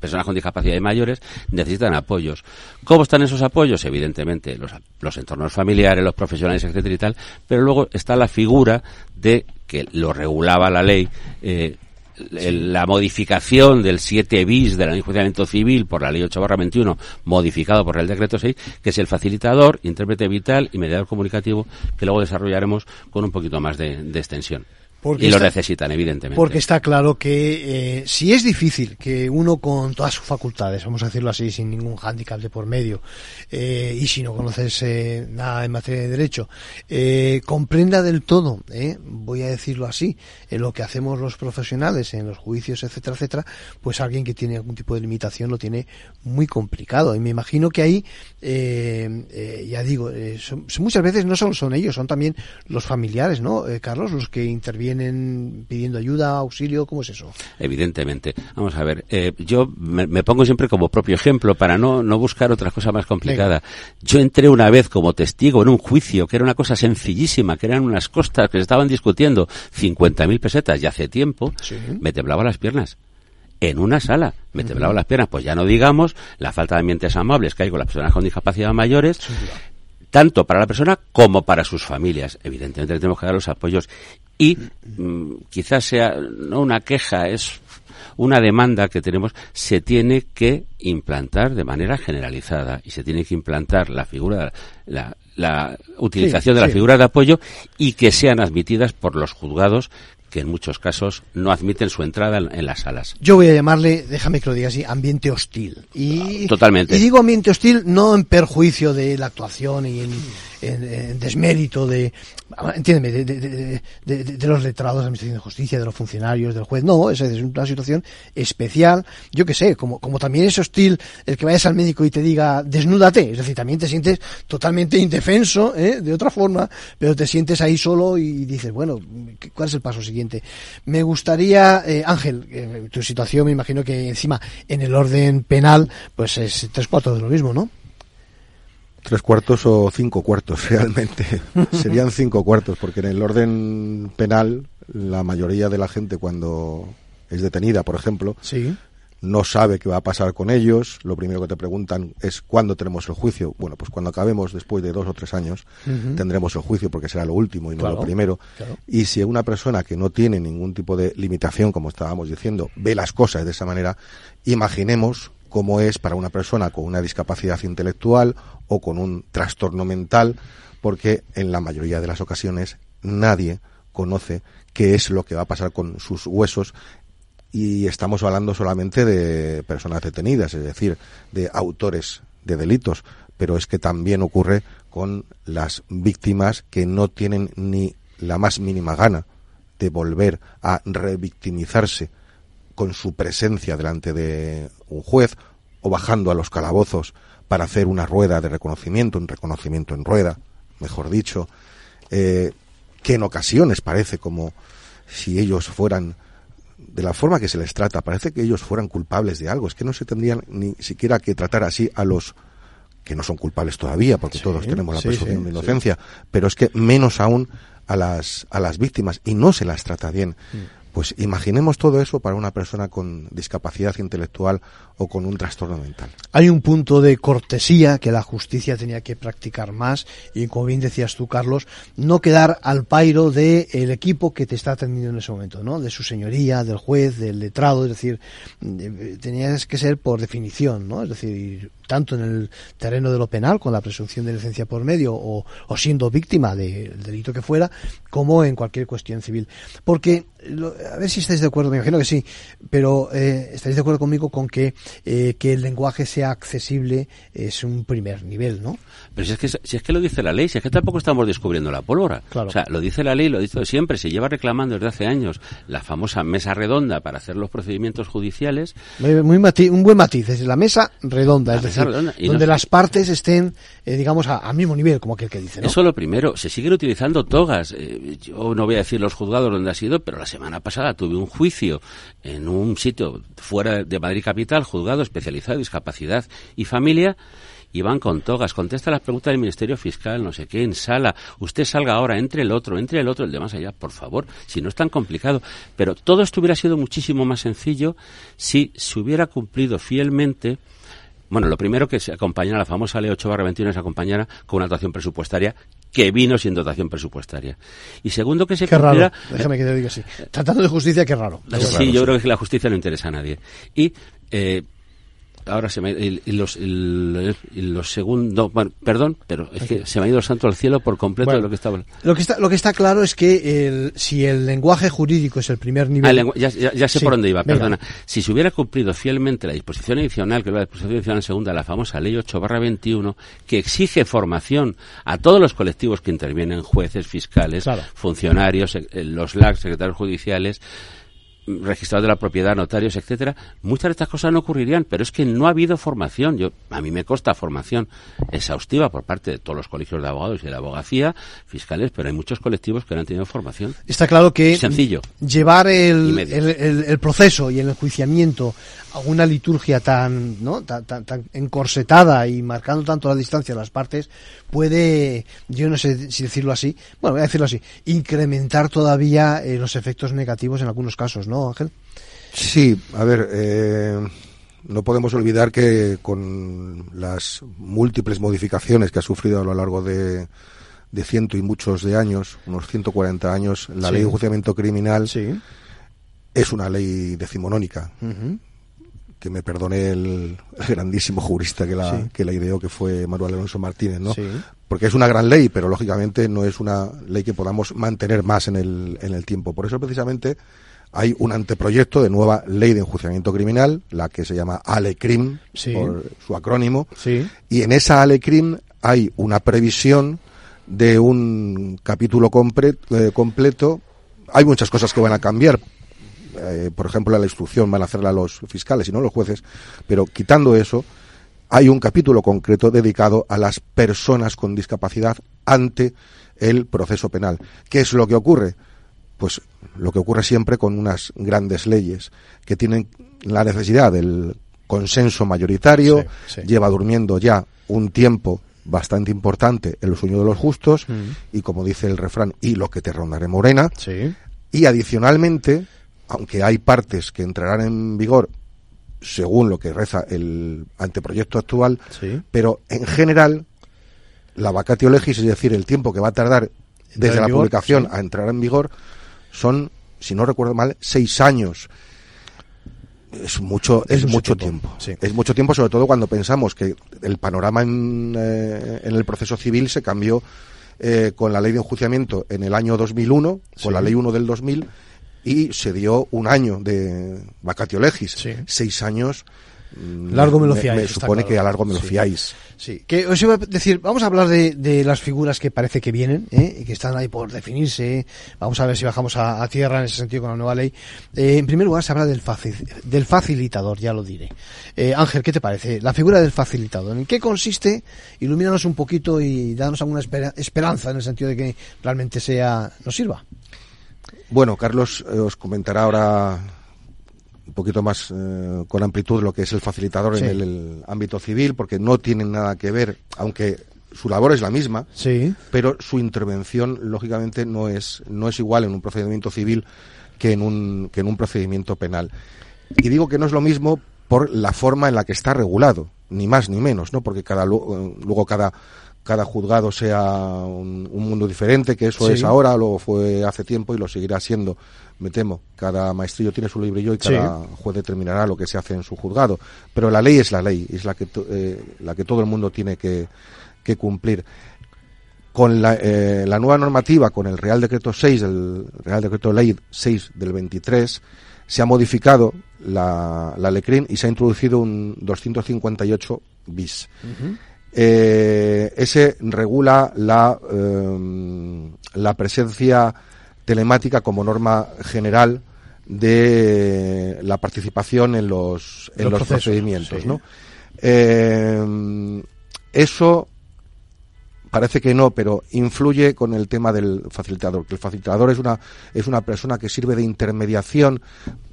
I: personas con discapacidad y mayores, necesitan apoyos. ¿Cómo están esos apoyos? Evidentemente, los, entornos familiares, los profesionales, etcétera y tal, pero luego está la figura de que lo regulaba la ley, eh, la modificación del 7 bis del enjuiciamiento civil por la ley 8 barra 21 modificado por el decreto 6 que es el facilitador, intérprete vital y mediador comunicativo que luego desarrollaremos con un poquito más de extensión. Porque y está, lo necesitan, evidentemente.
A: Porque está claro que eh, si es difícil que uno con todas sus facultades, vamos a decirlo así, sin ningún hándicap de por medio, eh, y si no conoces eh, nada en materia de derecho, eh, comprenda del todo, eh, voy a decirlo así, en lo que hacemos los profesionales en los juicios, etcétera, etcétera, pues alguien que tiene algún tipo de limitación lo tiene muy complicado. Y me imagino que ahí, eh, ya digo, son, muchas veces no solo son ellos, son también los familiares, ¿no, Carlos? Los que intervienen vienen pidiendo ayuda, auxilio? ¿Cómo es eso?
I: Evidentemente. Vamos a ver, eh, yo me, me, pongo siempre como propio ejemplo para no, no buscar otra cosa más complicada. Venga. Yo entré una vez como testigo en un juicio que era una cosa sencillísima, que eran unas costas que se estaban discutiendo 50.000 pesetas ya hace tiempo, sí. me temblaba las piernas en una sala. Me temblaba uh -huh. las piernas, pues ya no digamos la falta de ambientes amables que hay con las personas con discapacidad mayores, sí, tanto para la persona como para sus familias. Evidentemente tenemos que dar los apoyos y mm, quizás sea no una queja, es una demanda que tenemos, se tiene que implantar de manera generalizada y se tiene que implantar la figura, la, la utilización sí, de la sí. figura de apoyo y que sean admitidas por los juzgados que en muchos casos no admiten su entrada en, en, las salas.
A: Yo voy a llamarle, déjame que lo diga así, ambiente hostil. Y,
I: Totalmente.
A: Y digo ambiente hostil no en perjuicio de la actuación y en, en, en desmérito de, entiéndeme, de, de, de, de, los letrados de la Administración de Justicia, de los funcionarios, del juez. No, esa es una situación especial. Yo que sé, como, como también es hostil el que vayas al médico y te diga desnúdate. Es decir, también te sientes totalmente indefenso, ¿eh? de otra forma, pero te sientes ahí solo y dices, bueno, ¿cuál es el paso siguiente? Me gustaría, eh, Ángel, eh, tu situación me imagino que encima en el orden penal, pues es tres cuartos de lo mismo, ¿no?
J: Tres cuartos o cinco cuartos, realmente. Serían cinco cuartos, porque en el orden penal, la mayoría de la gente cuando es detenida, por ejemplo,
A: sí.
J: no sabe qué va a pasar con ellos. Lo primero que te preguntan es cuándo tenemos el juicio. Bueno, pues cuando acabemos, después de dos o tres años, tendremos el juicio porque será lo último y no
A: Claro,
J: lo primero.
A: claro.
J: Y si una persona que no tiene ningún tipo de limitación, como estábamos diciendo, ve las cosas de esa manera, imaginemos cómo es para una persona con una discapacidad intelectual o con un trastorno mental, porque en la mayoría de las ocasiones nadie conoce qué es lo que va a pasar con sus huesos. Y estamos hablando solamente de personas detenidas, es decir, de autores de delitos, pero es que también ocurre con las víctimas que no tienen ni la más mínima gana de volver a revictimizarse con su presencia delante de un juez o bajando a los calabozos para hacer una rueda de reconocimiento, un reconocimiento en rueda, mejor dicho, eh, que en ocasiones parece como si ellos fueran de la forma que se les trata, parece que ellos fueran culpables de algo. Es que no se tendrían ni siquiera que tratar así a los que no son culpables todavía, porque
A: Sí,
J: todos tenemos la presunción
A: sí,
J: de inocencia, pero es que menos aún a las, a las víctimas y no se las trata bien. Pues imaginemos todo eso para una persona con discapacidad intelectual o con un trastorno mental.
A: Hay un punto de cortesía que la justicia tenía que practicar más y como bien decías tú, Carlos, no quedar al pairo del el equipo que te está atendiendo en ese momento, ¿no? De su señoría, del juez, del letrado, es decir, tenías que ser por definición, ¿no? Es decir, tanto en el terreno de lo penal, con la presunción de inocencia por medio, o siendo víctima del delito que fuera, como en cualquier cuestión civil. Porque, lo- a ver si estáis de acuerdo, me imagino que sí, pero eh, estáis de acuerdo conmigo con que, eh, que el lenguaje sea accesible es un primer nivel, ¿no?
I: Pero si es, que, si es que lo dice la ley, si es que tampoco estamos descubriendo la pólvora.
A: Claro.
I: O sea, lo dice la ley, lo dice siempre, se lleva reclamando desde hace años la famosa mesa redonda para hacer los procedimientos judiciales.
A: Muy, muy mati- un buen matiz, es la mesa redonda,
I: La
A: es
I: mesa
A: decir,
I: redonda,
A: donde
I: no-
A: las partes estén, eh, digamos, a- al mismo nivel, como aquel que dice, ¿no?
I: Eso lo primero. Se siguen utilizando togas. Eh, yo no voy a decir los juzgados donde ha sido, pero la semana pasada tuve un juicio en un sitio fuera de Madrid Capital, juzgado especializado en discapacidad y familia. Y van con togas, contesta las preguntas del Ministerio Fiscal, no sé qué, en sala. Usted salga ahora, entre el otro, entre el otro, el de más allá, por favor, si no es tan complicado. Pero todo esto hubiera sido muchísimo más sencillo si se hubiera cumplido fielmente bueno, lo primero que se acompañara, la famosa ley 8 barra 21 se acompañara con una dotación presupuestaria que vino sin dotación presupuestaria. Y segundo que se
A: Qué raro, déjame que te diga así. Tratando de justicia, qué raro.
I: Sí, yo creo que la justicia no interesa a nadie. Y eh, ahora se me y los el- y los segundos, bueno, perdón, pero es que se me ha ido el santo al cielo por completo
A: Bueno,
I: de lo que estaba.
A: Lo que está, lo que está claro es que el, si el lenguaje jurídico es el primer nivel.
I: Ah, el ya, ya- ya sé
A: Sí,
I: por dónde iba,
A: venga.
I: perdona. Si se hubiera cumplido fielmente la disposición adicional, que es la disposición adicional segunda, la famosa Ley 8 barra 21, que exige formación a todos los colectivos que intervienen, jueces, fiscales, funcionarios, eh, eh, los LAC, secretarios judiciales, registrados de la propiedad, notarios, etcétera, muchas de estas cosas no ocurrirían, pero es que no ha habido formación. Yo, a mí me consta formación exhaustiva por parte de todos los colegios de abogados y de la abogacía, fiscales, pero hay muchos colectivos que no han tenido formación.
A: Está claro que
I: Sencillo.
A: llevar el, el, el- el proceso y el enjuiciamiento una liturgia tan, ¿no? tan, tan, tan encorsetada y marcando tanto la distancia a las partes puede, yo no sé si decirlo así, bueno, voy a decirlo así, incrementar todavía eh, los efectos negativos en algunos casos, ¿no, Ángel?
J: Sí, a ver, eh, no podemos olvidar que con las múltiples modificaciones que ha sufrido a lo largo de, de ciento y muchos de años, unos 140 años, la
A: Sí.
J: ley de enjuiciamiento criminal es una ley decimonónica. Que me perdone el, el grandísimo jurista que la,
A: Sí.
J: que la ideó, que fue Manuel Alonso Martínez, ¿no?
A: Sí.
J: Porque es una gran ley, pero lógicamente no es una ley que podamos mantener más en el, en el tiempo. Por eso precisamente hay un anteproyecto de nueva ley de enjuiciamiento criminal, la que se llama ALECRIM,
A: Sí.
J: por su acrónimo. Y en esa ALECRIM hay una previsión de un capítulo compre- eh, completo. Hay muchas cosas que van a cambiar. Eh, por ejemplo, la instrucción van a hacerla los fiscales y no los jueces. Pero quitando eso, hay un capítulo concreto dedicado a las personas con discapacidad ante el proceso penal. ¿Qué es lo que ocurre? Pues lo que ocurre siempre con unas grandes leyes que tienen la necesidad del consenso mayoritario,
A: Sí, sí.
J: lleva durmiendo ya un tiempo bastante importante el sueño de los justos
A: Mm.
J: y como dice el refrán, y lo que te rondaré morena.
A: Sí.
J: Y adicionalmente, aunque hay partes que entrarán en vigor según lo que reza el anteproyecto actual,
A: Sí.
J: pero en general la vacatio legis, es decir, el tiempo que va a tardar desde la
A: vigor,
J: publicación
A: sí.
J: a entrar en vigor son, si no recuerdo mal, seis años. Es mucho, es,
A: Es mucho tiempo,
J: tiempo.
A: sí.
J: Es mucho tiempo, sobre todo cuando pensamos que el panorama en, eh, en el proceso civil se cambió eh, con la ley de enjuiciamiento en el año 2001,
A: Sí.
J: con la ley 1 del 2000, y se dio un año de vacatio legis. Seis años. mm,
A: Largo me lo fiáis,
J: Me, supone
A: claro.
J: que a largo me lo
A: Sí.
J: fiáis.
A: Sí, que os iba a decir, vamos a hablar de, de las figuras que parece que vienen, ¿eh? y que están ahí por definirse. Vamos a ver si bajamos a, a tierra en ese sentido con la nueva ley. Eh, en primer lugar, se habla del, facil- del facilitador, ya lo diré. Eh, Ángel, ¿qué te parece? La figura del facilitador, ¿en qué consiste? Ilumínanos un poquito y danos alguna espera- esperanza en el sentido de que realmente sea, nos sirva.
J: Bueno, Carlos eh, os comentará ahora un poquito más eh, con amplitud lo que es el facilitador
A: Sí.
J: en el, el ámbito civil, porque no tienen nada que ver, aunque su labor es la misma,
A: Sí.
J: pero su intervención, lógicamente, no es, no es igual en un procedimiento civil que en un, que en un procedimiento penal. Y digo que no es lo mismo por la forma en la que está regulado, ni más ni menos, ¿no? Porque cada, eh, luego cada, cada juzgado sea un, un mundo diferente, que eso
A: Sí.
J: es ahora, lo fue hace tiempo y lo seguirá siendo, me temo. Cada maestrillo tiene su librillo y
A: Sí.
J: cada juez determinará lo que se hace en su juzgado. Pero la ley es la ley, es la que, eh, la que todo el mundo tiene que, que cumplir con la, eh, la nueva normativa, con el Real Decreto 6, el Real Decreto Ley 6 del 23, se ha modificado la, la LECRIN y se ha introducido un 258 bis. Eh, ese regula la, eh, la presencia telemática como norma general de la participación en los, en
A: Los
J: los,
A: procesos,
J: procedimientos.
A: sí.
J: ¿no? Eh, eso parece que no, pero influye con el tema del facilitador. Que el facilitador es una, es una persona que sirve de intermediación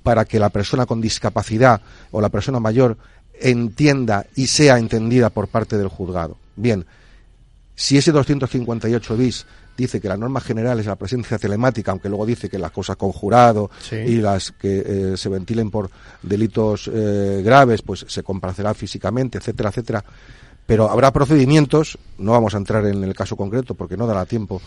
J: para que la persona con discapacidad o la persona mayor entienda y sea entendida por parte del juzgado. Bien, si ese 258 bis dice que la norma general es la presencia telemática, aunque luego dice que las cosas con jurado
A: Sí.
J: y las que eh, se ventilen por delitos eh, graves, pues se comparecerá físicamente, etcétera, etcétera. Pero habrá procedimientos, no vamos a entrar en el caso concreto porque no dará tiempo,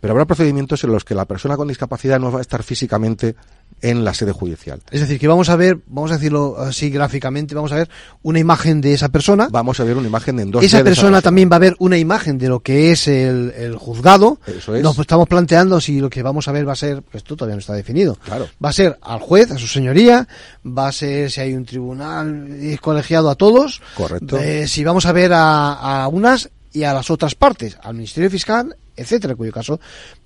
J: pero habrá procedimientos en los que la persona con discapacidad no va a estar físicamente en la sede judicial.
A: Es decir, que vamos a ver, vamos a decirlo así gráficamente, vamos a ver una imagen de esa persona.
J: Vamos a ver una imagen en 2D
A: Esa
J: de
A: persona también va a ver una imagen de lo que es el, el juzgado.
J: Eso es.
A: Nos estamos planteando si lo que vamos a ver va a ser, pues esto todavía no está definido.
J: Claro.
A: Va a ser al juez, a su señoría, va a ser si hay un tribunal colegiado a todos.
J: Correcto.
A: Eh, si vamos a ver a, a unas y a las otras partes, al Ministerio Fiscal, etcétera, en cuyo caso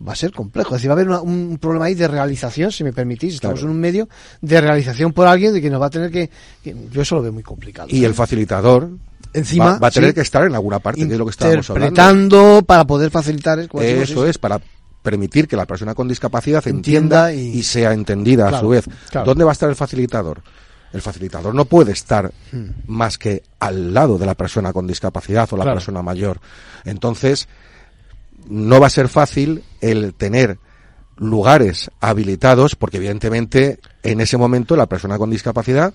A: va a ser complejo. Es decir, va a haber una- un problema ahí de realización, si me permitís. Estamos
J: Claro.
A: en un medio de realización por alguien de que nos va a tener que, que- yo eso lo veo muy complicado.
J: Y el facilitador
A: Encima,
J: va, va a tener
A: sí.
J: que estar en alguna parte, que es lo que estábamos hablando.
A: para poder facilitar
J: Eso es, para permitir que la persona con discapacidad entienda,
A: Entienda
J: y,
A: y-
J: sea entendida a su vez.
A: claro.
J: ¿Dónde va a estar el facilitador? El facilitador no puede estar
A: Hmm.
J: más que al lado de la persona con discapacidad o la
A: Claro.
J: persona mayor. Entonces, no va a ser fácil el tener lugares habilitados porque evidentemente en ese momento la persona con discapacidad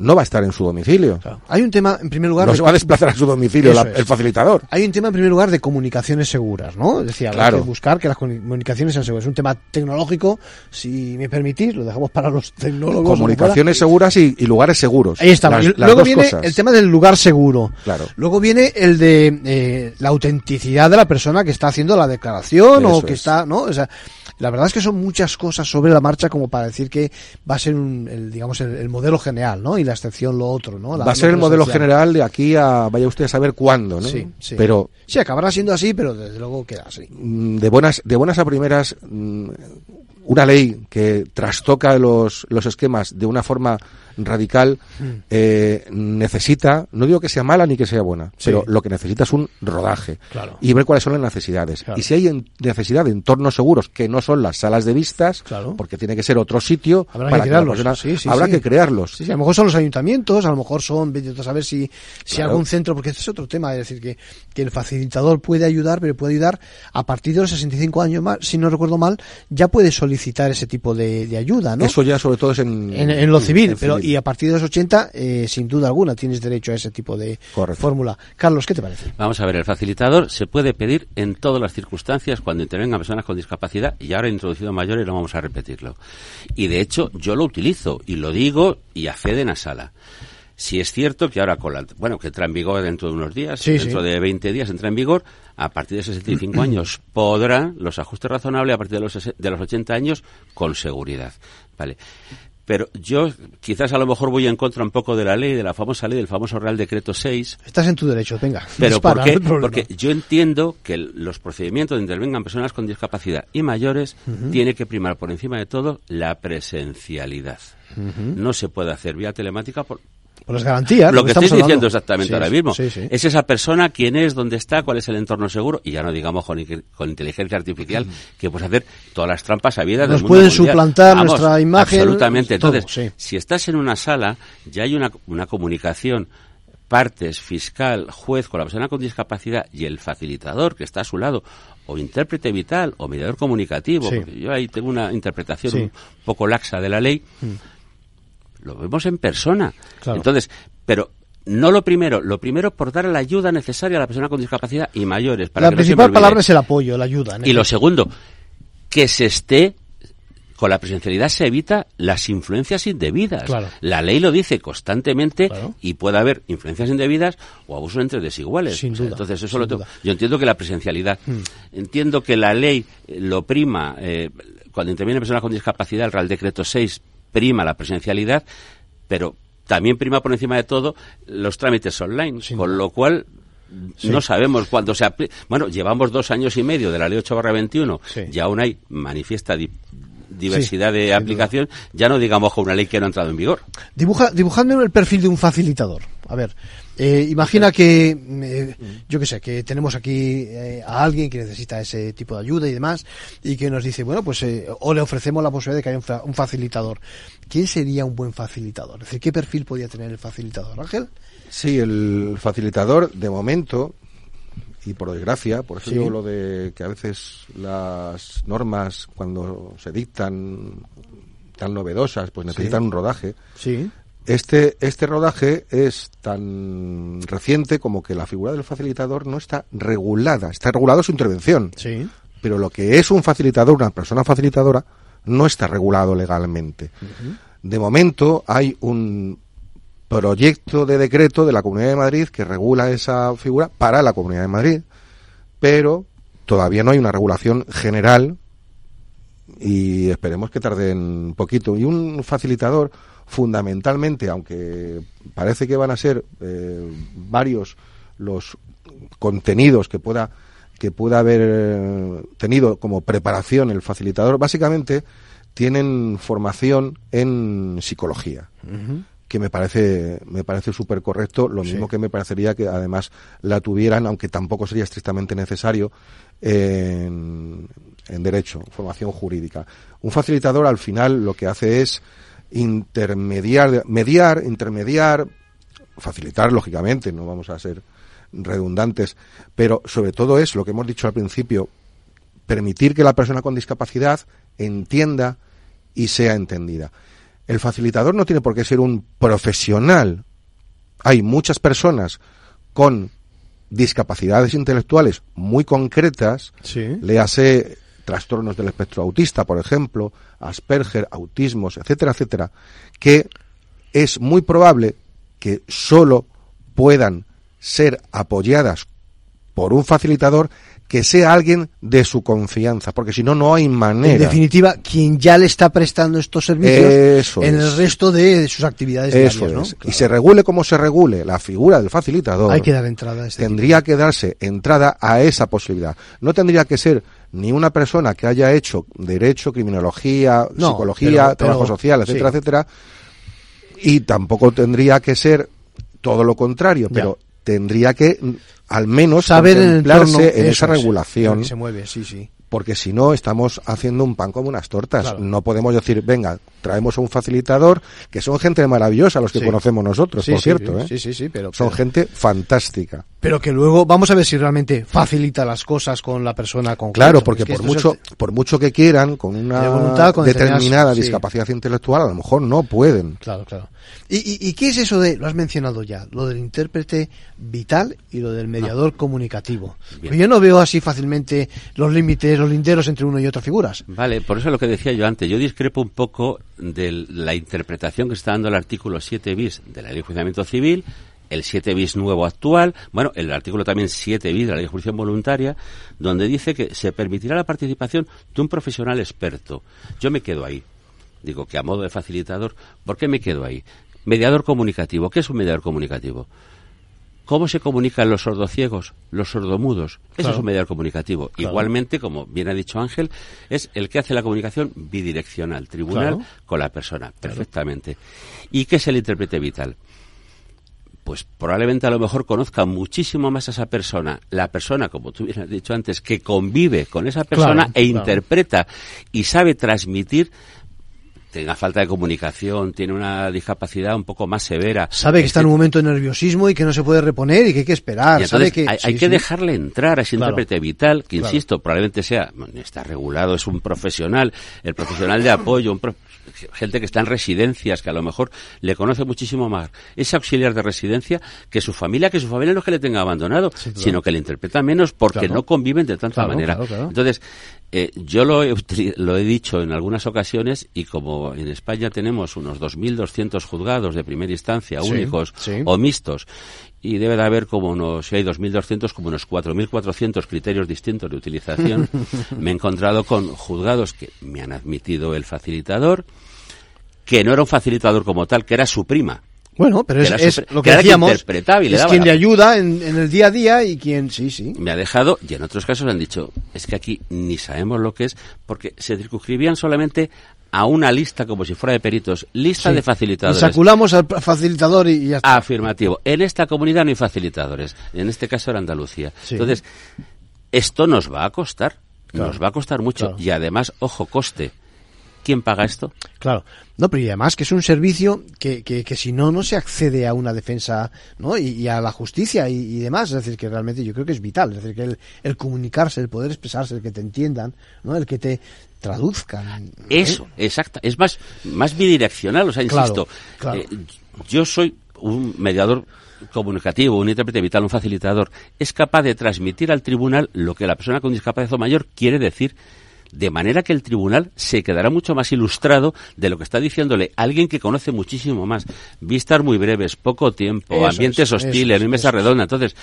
J: no va a estar en su domicilio.
A: Hay un tema, en primer lugar,
J: No
A: de-
J: se va a desplazar a su domicilio la- el facilitador.
A: Hay un tema, en primer lugar, de comunicaciones seguras, ¿no? Es decir, habrá
J: Claro.
A: que buscar que las comunicaciones sean seguras. Es un tema tecnológico, si me permitís, lo dejamos para los tecnólogos.
J: Comunicaciones seguras y, y lugares seguros.
A: Ahí está.
J: Las-
A: Y
J: las
A: luego viene
J: cosas.
A: el tema del lugar seguro.
J: Claro.
A: Luego viene el de eh, la autenticidad de la persona que está haciendo la declaración o que
J: es.
A: está, ¿no? O sea, la verdad es que son muchas cosas sobre la marcha como para decir que va a ser un, el, digamos, el, el modelo general, ¿no? Y la excepción lo otro, ¿no? La-
J: Va a ser el modelo general de aquí a vaya usted a saber cuándo, ¿no?
A: Sí, sí.
J: Pero
A: Sí, acabará siendo así, pero desde luego queda así.
J: mm, de buenas de buenas a primeras mm, una ley que trastoca los, los esquemas de una forma radical
A: Mm.
J: eh, necesita, no digo que sea mala ni que sea buena,
A: Sí.
J: pero lo que necesita es un rodaje
A: Claro.
J: y ver cuáles son las necesidades.
A: Claro.
J: Y si hay en- necesidad de entornos seguros que no son las salas de vistas, porque tiene que ser otro sitio
A: Habrá
J: para
A: que crearlos.
J: persona-
A: Sí, sí,
J: habrá que crearlos.
A: A lo mejor son los ayuntamientos, a lo mejor son, a saber si, si
J: Claro.
A: algún centro, porque este es otro tema, es decir, que, que el facilitador puede ayudar, pero puede ayudar a partir de los 65 años más, si no recuerdo mal, ya puede solicitar ese tipo de, de ayuda, ¿no?
J: Eso ya sobre todo es en,
A: en, en lo civil,
J: en
A: pero
J: civil.
A: Y a partir de los 80, eh, sin duda alguna, tienes derecho a ese tipo de fórmula. Carlos, ¿qué te parece?
I: Vamos a ver, el facilitador se puede pedir en todas las circunstancias cuando intervengan personas con discapacidad y ahora he introducido mayores no vamos a repetirlo. Y de hecho yo lo utilizo y lo digo y a fe de Nasala. Si es cierto que ahora con la, bueno, que entra en vigor dentro de unos días,
A: Sí,
I: dentro
A: sí.
I: de 20 días entra en vigor, a partir de 65 años podrá los ajustes razonables a partir de los, de los 80 años con seguridad. Vale. Pero yo quizás a lo mejor voy en contra un poco de la ley, de la famosa ley, del famoso Real Decreto 6,
A: Estás en tu derecho, venga.
I: pero
A: dispara,
I: ¿por qué?
A: no.
I: Porque yo entiendo que los procedimientos donde intervengan personas con discapacidad y mayores
A: Ujú.
I: tiene que primar por encima de todo la presencialidad. No se puede hacer vía telemática por
A: Por las garantías.
I: lo que
A: estamos
I: estoy diciendo exactamente
A: Sí,
I: ahora mismo.
A: sí, sí.
I: Es esa persona quién es, dónde está, cuál es el entorno seguro y ya no digamos con, in- con inteligencia artificial que puedes hacer todas las trampas habidas
A: Nos
I: del mundo
A: puede
I: mundial.
A: suplantar
I: Vamos,
A: nuestra imagen,
I: Absolutamente.
A: todo,
I: Entonces, si estás en una sala, ya hay una, una comunicación partes, fiscal, juez con la persona con discapacidad y el facilitador que está a su lado, o intérprete vital o mediador comunicativo,
A: Sí.
I: porque yo ahí tengo una interpretación
A: Sí.
I: un poco laxa de la ley, lo vemos en persona.
A: Claro.
I: Entonces, pero no lo primero, lo primero por dar la ayuda necesaria a la persona con discapacidad y mayores. Para
A: la
I: que
A: principal palabra es el apoyo, la ayuda. ¿no?
I: Y lo segundo, que se esté con la presencialidad se evita las influencias indebidas.
A: Claro.
I: La ley lo dice constantemente y puede haber influencias indebidas o abusos entre desiguales.
A: Sin duda,
I: Entonces eso
A: sin
I: lo tengo-
A: duda.
I: Yo entiendo que la presencialidad,
A: Hmm.
I: entiendo que la ley eh, lo prima eh, cuando intervienen personas con discapacidad, el Real Decreto 6 prima la presencialidad, pero también prima por encima de todo los trámites online, con lo cual
A: Sí.
I: no sabemos cuándo se apli- Bueno, llevamos dos años y medio de la ley 8 barra 21
A: Sí.
I: y aún hay manifiesta di- diversidad
A: Sí,
I: de aplicación, ya no digamos con una ley que no ha entrado en vigor.
A: Dibuja, dibujadme el perfil de un facilitador. A ver, eh, imagina que, eh, yo qué sé, que tenemos aquí eh, a alguien que necesita ese tipo de ayuda y demás, y que nos dice, bueno, pues, eh, o le ofrecemos la posibilidad de que haya un, fa- un facilitador. ¿Quién sería un buen facilitador? Es decir, ¿qué perfil podría tener el facilitador, Ángel?
J: Sí, el facilitador, de momento, y por desgracia, por eso
A: Sí.
J: digo lo de que a veces las normas, cuando se dictan tan novedosas, pues necesitan
A: Sí.
J: un rodaje.
A: Sí.
J: Este, este rodaje es tan reciente como que la figura del facilitador no está regulada, está regulado su intervención.
A: Sí.
J: Pero lo que es un facilitador, una persona facilitadora, no está regulado legalmente. De momento hay un proyecto de decreto de la Comunidad de Madrid que regula esa figura para la Comunidad de Madrid, pero todavía no hay una regulación general y esperemos que tarden un poquito. Y un facilitador, fundamentalmente, aunque parece que van a ser eh, varios los contenidos que pueda que pueda haber eh, tenido como preparación el facilitador, básicamente tienen formación en psicología que me parece me parece súper correcto lo
A: Sí.
J: mismo que me parecería que además la tuvieran aunque tampoco sería estrictamente necesario en, en derecho formación jurídica un facilitador al final lo que hace es intermediar mediar intermediar facilitar lógicamente no vamos a ser redundantes pero sobre todo es lo que hemos dicho al principio permitir que la persona con discapacidad entienda y sea entendida. El facilitador no tiene por qué ser un profesional. Hay muchas personas con discapacidades intelectuales muy concretas, léase trastornos del espectro autista, por ejemplo, Asperger, autismos, etcétera, etcétera, que es muy probable que solo puedan ser apoyadas por un facilitador que sea alguien de su confianza, porque si no, no hay manera.
A: En definitiva, quien ya le está prestando estos servicios
J: Eso
A: en
J: es.
A: el resto de sus actividades
J: Eso
A: diarias,
J: es.
A: ¿no?
J: Y se regule como se regule la figura del facilitador.
A: Hay que dar entrada a este
J: Tendría que darse entrada a esa posibilidad. No tendría que ser ni una persona que haya hecho derecho, criminología,
A: No,
J: psicología,
A: pero- pero-
J: trabajo social, etcétera,
A: sí.
J: etcétera, Y tampoco tendría que ser todo lo contrario, pero tendría que mm, al menos
A: saber en,
J: en esa regulación.
A: se mueve, sí, sí
J: porque si no estamos haciendo un pan como unas tortas. No podemos decir, venga, traemos a un facilitador, que son gente maravillosa los que conocemos nosotros, por cierto.
A: ¿eh? Sí, sí, sí, pero...
J: Son gente fantástica.
A: Pero que luego vamos a ver si realmente facilita las cosas con la persona con
J: Claro, porque por mucho, por mucho que quieran, con una voluntad, determinada discapacidad intelectual, a lo mejor no pueden.
A: Claro, claro. ¿Y, ¿Y, qué es eso de, lo has mencionado ya, lo del intérprete vital y lo del mediador comunicativo? yo no veo así fácilmente los límites, los linderos entre una y otra figuras.
I: Vale, por eso es lo que decía yo antes. Yo discrepo un poco de la interpretación que está dando el artículo 7 bis de la Ley de Juiciamiento Civil, el 7 bis nuevo actual, bueno, el artículo también 7 bis de la Ley de Jurisdicción Voluntaria, donde dice que se permitirá la participación de un profesional experto. Yo me quedo ahí. Digo que a modo de facilitador, ¿por qué me quedo ahí? Mediador comunicativo. ¿Qué es un mediador comunicativo? ¿Cómo se comunican los sordociegos, los sordomudos? Eso es un mediador comunicativo. Igualmente, como bien ha dicho Ángel, es el que hace la comunicación bidireccional, tribunal con la persona, perfectamente. ¿Y qué es el intérprete vital? Pues probablemente a lo mejor conozca muchísimo más a esa persona, la persona, como tú bien has dicho antes, que convive con esa persona e interpreta y sabe transmitir tenga falta de comunicación, tiene una discapacidad un poco más severa.
A: Sabe que está en un momento de nerviosismo y que no se puede reponer y que hay que esperar. Sabe que,
I: hay, que dejarle entrar a ese intérprete vital, que insisto, probablemente sea, está regulado, es un profesional, el profesional de apoyo, gente que está en residencias, que a lo mejor le conoce muchísimo más. Ese auxiliar de residencia que su familia, que su familia no es que le tenga abandonado, sino que le interpreta menos porque no conviven de tanta manera. Entonces, eh, yo lo he, lo he dicho en algunas ocasiones y como en España tenemos unos 2.200 juzgados de primera instancia, únicos o mixtos, y debe de haber como unos, si hay 2.200, como unos 4.400 criterios distintos de utilización, me he encontrado con juzgados que me han admitido el facilitador, que no era un facilitador como tal, que era su prima.
A: Bueno, pero es, lo que, decíamos, es quien le ayuda en, el día a día y quien, sí, sí.
I: Me ha dejado, y en otros casos han dicho, es que aquí ni sabemos lo que es, porque se circunscribían solamente a una lista como si fuera de peritos, lista de facilitadores.
A: Saculamos al facilitador y ya está.
I: Afirmativo. En esta comunidad no hay facilitadores. En este caso era Andalucía. Entonces, esto nos va a costar. Nos va a costar mucho. Y además, ojo, coste. ¿Quién paga esto?
A: Claro. No, pero y además que es un servicio que, que, que si no, no se accede a una defensa, ¿no? Y, a la justicia y, demás. Es decir, que realmente yo creo que es vital. Es decir, que el, el, comunicarse, el poder expresarse, el que te entiendan, ¿no? El que te traduzcan.
I: ¿eh? Eso, exacto. Es más, más bidireccional. O sea, insisto, eh, yo soy un mediador comunicativo, un intérprete vital, un facilitador, es capaz de transmitir al tribunal lo que la persona con discapacidad mayor quiere decir de manera que el tribunal se quedará mucho más ilustrado de lo que está diciéndole alguien que conoce muchísimo más. Vistas muy breves, poco tiempo, ambientes hostiles, mesa redonda. Entonces,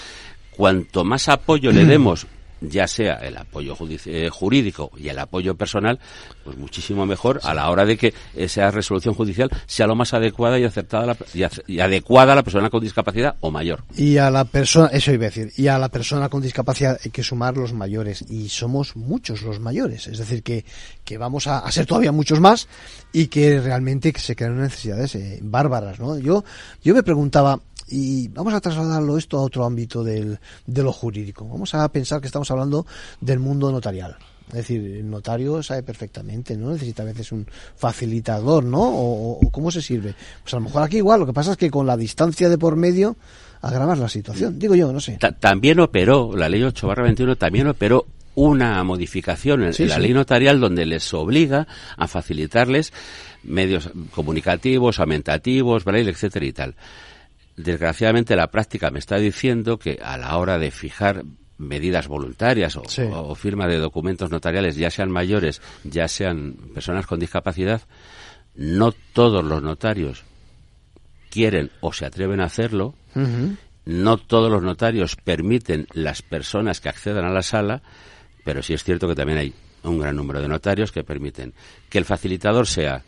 I: cuanto más apoyo le demos ya sea el apoyo eh, jurídico y el apoyo personal, pues muchísimo mejor a la hora de que esa resolución judicial sea lo más adecuada y acertada y, adecuada a la persona con discapacidad o mayor.
A: Y a la persona, eso iba a decir, y a la persona con discapacidad hay que sumar los mayores y somos muchos los mayores, es decir que, que vamos a, ser todavía muchos más y que realmente se crean necesidades eh, bárbaras, ¿no? Yo, yo me preguntaba, y vamos a trasladarlo esto a otro ámbito del, de lo jurídico. Vamos a pensar que estamos hablando del mundo notarial. Es decir, el notario sabe perfectamente, ¿no? Necesita a veces un facilitador, ¿no? O, cómo se sirve. Pues a lo mejor aquí igual, lo que pasa es que con la distancia de por medio agravas la situación. Digo yo, no sé.
I: también operó, la ley 8 barra 21 también operó una modificación en, la ley notarial donde les obliga a facilitarles medios comunicativos, aumentativos, braille, etcétera y tal. Desgraciadamente la práctica me está diciendo que a la hora de fijar medidas voluntarias o, firma de documentos notariales, ya sean mayores, ya sean personas con discapacidad, no todos los notarios quieren o se atreven a hacerlo, no todos los notarios permiten las personas que accedan a la sala, pero sí es cierto que también hay un gran número de notarios que permiten que el facilitador sea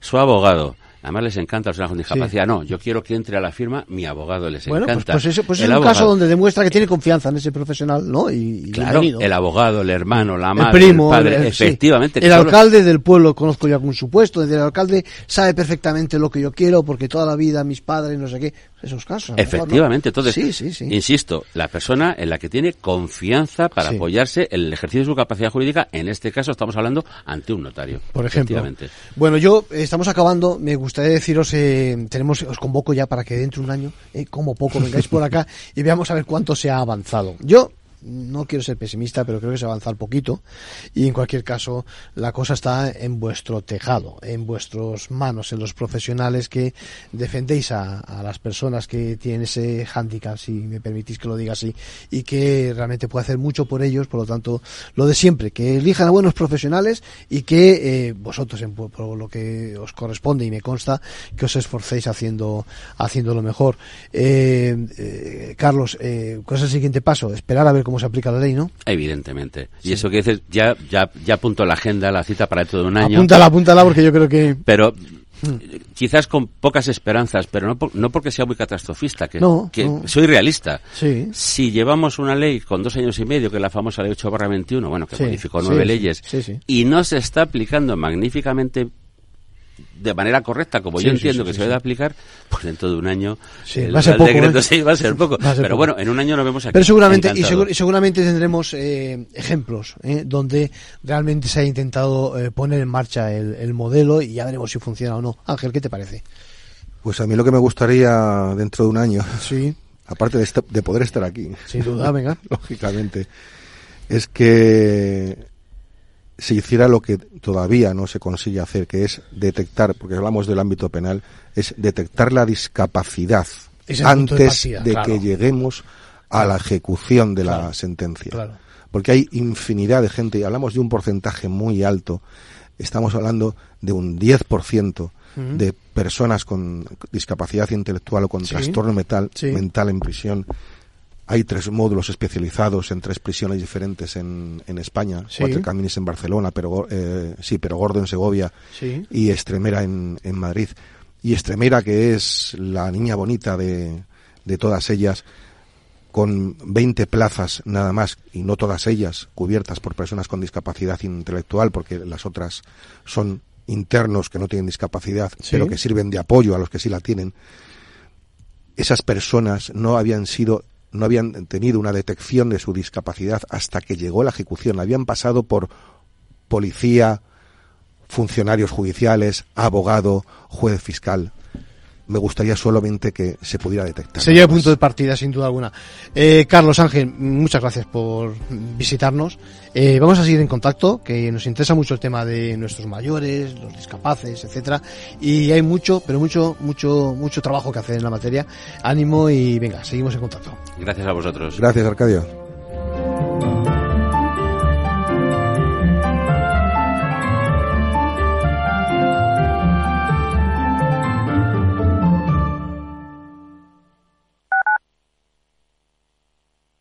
I: su abogado, Además les encanta a personas con discapacidad. No, yo quiero que entre a la firma mi abogado, les
A: Bueno, pues,
I: encanta.
A: pues, pues es un
I: abogado.
A: caso donde demuestra que tiene confianza en ese profesional, ¿no? Y, y
I: Claro, el abogado, el hermano, la
A: el
I: madre,
A: primo,
I: el padre,
A: el- sí.
I: efectivamente.
A: El alcalde del pueblo conozco yo algún supuesto, el alcalde sabe perfectamente lo que yo quiero porque toda la vida mis padres, no sé qué, esos casos. lo mejor, ¿no?
I: Efectivamente, entonces,
A: Sí, sí, sí.
I: insisto, la persona en la que tiene confianza para apoyarse en el ejercicio de su capacidad jurídica, en este caso estamos hablando ante un notario.
A: Por ejemplo.
I: Efectivamente.
A: Bueno, yo estamos acabando. Me gustaría deciros, eh, tenemos, os convoco ya para que dentro de un año, eh, como poco, vengáis por acá y veamos a ver cuánto se ha avanzado. Yo no quiero ser pesimista, pero creo que se ha avanzado poquito y en cualquier caso la cosa está en vuestro tejado, en vuestras manos, en los profesionales que defendéis a, a las personas que tienen ese hándicap, si me permitís que lo diga así, y que realmente puede hacer mucho por ellos, por lo tanto, lo de siempre, que elijan a buenos profesionales y que eh, vosotros, en, por lo que os corresponde y me consta, que os esforcéis haciendo, haciendo lo mejor. Eh, eh, Carlos, eh, ¿cuál es el siguiente paso? Esperar a ver cómo se aplica la ley, ¿no?
I: Evidentemente. Y eso que dices, ya, ya, ya apunto la agenda, la cita para dentro de un año.
A: Apúntala, apúntala, porque yo creo que...
I: Pero eh, quizás con pocas esperanzas, pero no, por- no porque sea muy catastrofista, que,
A: No,
I: que
A: no.
I: soy realista.
A: Sí.
I: Si llevamos una ley con dos años y medio, que es la famosa ley 8 barra 21, bueno, que
A: Sí,
I: modificó nueve leyes, y no se está aplicando magníficamente de manera correcta, como
A: Sí,
I: yo
A: sí,
I: entiendo
A: sí,
I: que
A: sí,
I: se debe aplicar, pues dentro de un año
A: Sí,
I: el
A: va a ser poco,
I: Decreto
A: ¿eh?
I: 6 va a ser poco.
A: Va a ser
I: pero
A: poco.
I: bueno, en un año nos vemos aquí.
A: Pero seguramente, y, segur- y seguramente tendremos eh, ejemplos ¿eh? donde realmente se ha intentado eh, poner en marcha el, el modelo y ya veremos si funciona o no. Ángel, ¿qué te parece?
J: Pues a mí lo que me gustaría dentro de un año,
A: Sí.
J: aparte de, esta- de poder estar aquí,
A: Sin duda, venga.
J: lógicamente, es que se hiciera lo que todavía no se consigue hacer, que es detectar, porque hablamos del ámbito penal, es detectar la discapacidad
A: de
J: antes
A: partida,
J: de
A: claro.
J: que lleguemos a la ejecución de
A: Claro,
J: la sentencia.
A: claro.
J: Porque hay infinidad de gente, y hablamos de un porcentaje muy alto, estamos hablando de un 10%
A: Ujú.
J: de personas con discapacidad intelectual o con
A: Sí.
J: trastorno mental,
A: Sí.
J: mental en prisión. Hay tres módulos especializados en tres prisiones diferentes en, en España.
A: Sí.
J: Cuatro Caminos en Barcelona, pero eh, sí, pero Gordo en Segovia
A: Sí.
J: y Estremera en, en Madrid. Y Estremera, que es la niña bonita de, de todas ellas, con 20 plazas nada más, y no todas ellas cubiertas por personas con discapacidad intelectual, porque las otras son internos que no tienen discapacidad,
A: Sí.
J: pero que sirven de apoyo a los que sí la tienen. Esas personas no habían sido no habían tenido una detección de su discapacidad hasta que llegó la ejecución. Habían pasado por policía, funcionarios judiciales, abogado, juez fiscal. Me gustaría solamente que se pudiera detectar.
A: Sería el punto de partida, sin duda alguna. Eh, Carlos Ángel, muchas gracias por visitarnos. Eh, vamos a seguir en contacto, que nos interesa mucho el tema de nuestros mayores, los discapaces, etcétera. Y hay mucho, pero mucho, mucho, mucho trabajo que hacer en la materia. Ánimo y venga, seguimos en contacto.
I: Gracias a vosotros.
J: Gracias, Arcadio.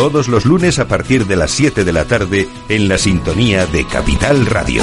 H: Todos los lunes a partir de las 7 de la tarde en la sintonía de Capital Radio.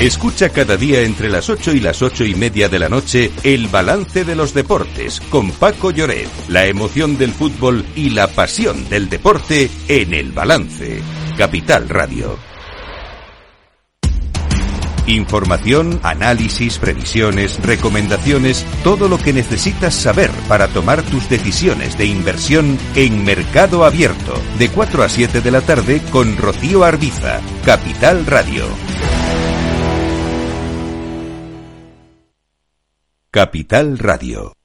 H: Escucha cada día entre las 8 y las ocho y media de la noche el balance de los deportes con Paco Lloret. La emoción del fútbol y la pasión del deporte en el balance. Capital Radio. Información, análisis, previsiones, recomendaciones, todo lo que necesitas saber para tomar tus decisiones de inversión en Mercado Abierto, de 4 a 7 de la tarde con Rocío Arbiza, Capital Radio. Capital Radio.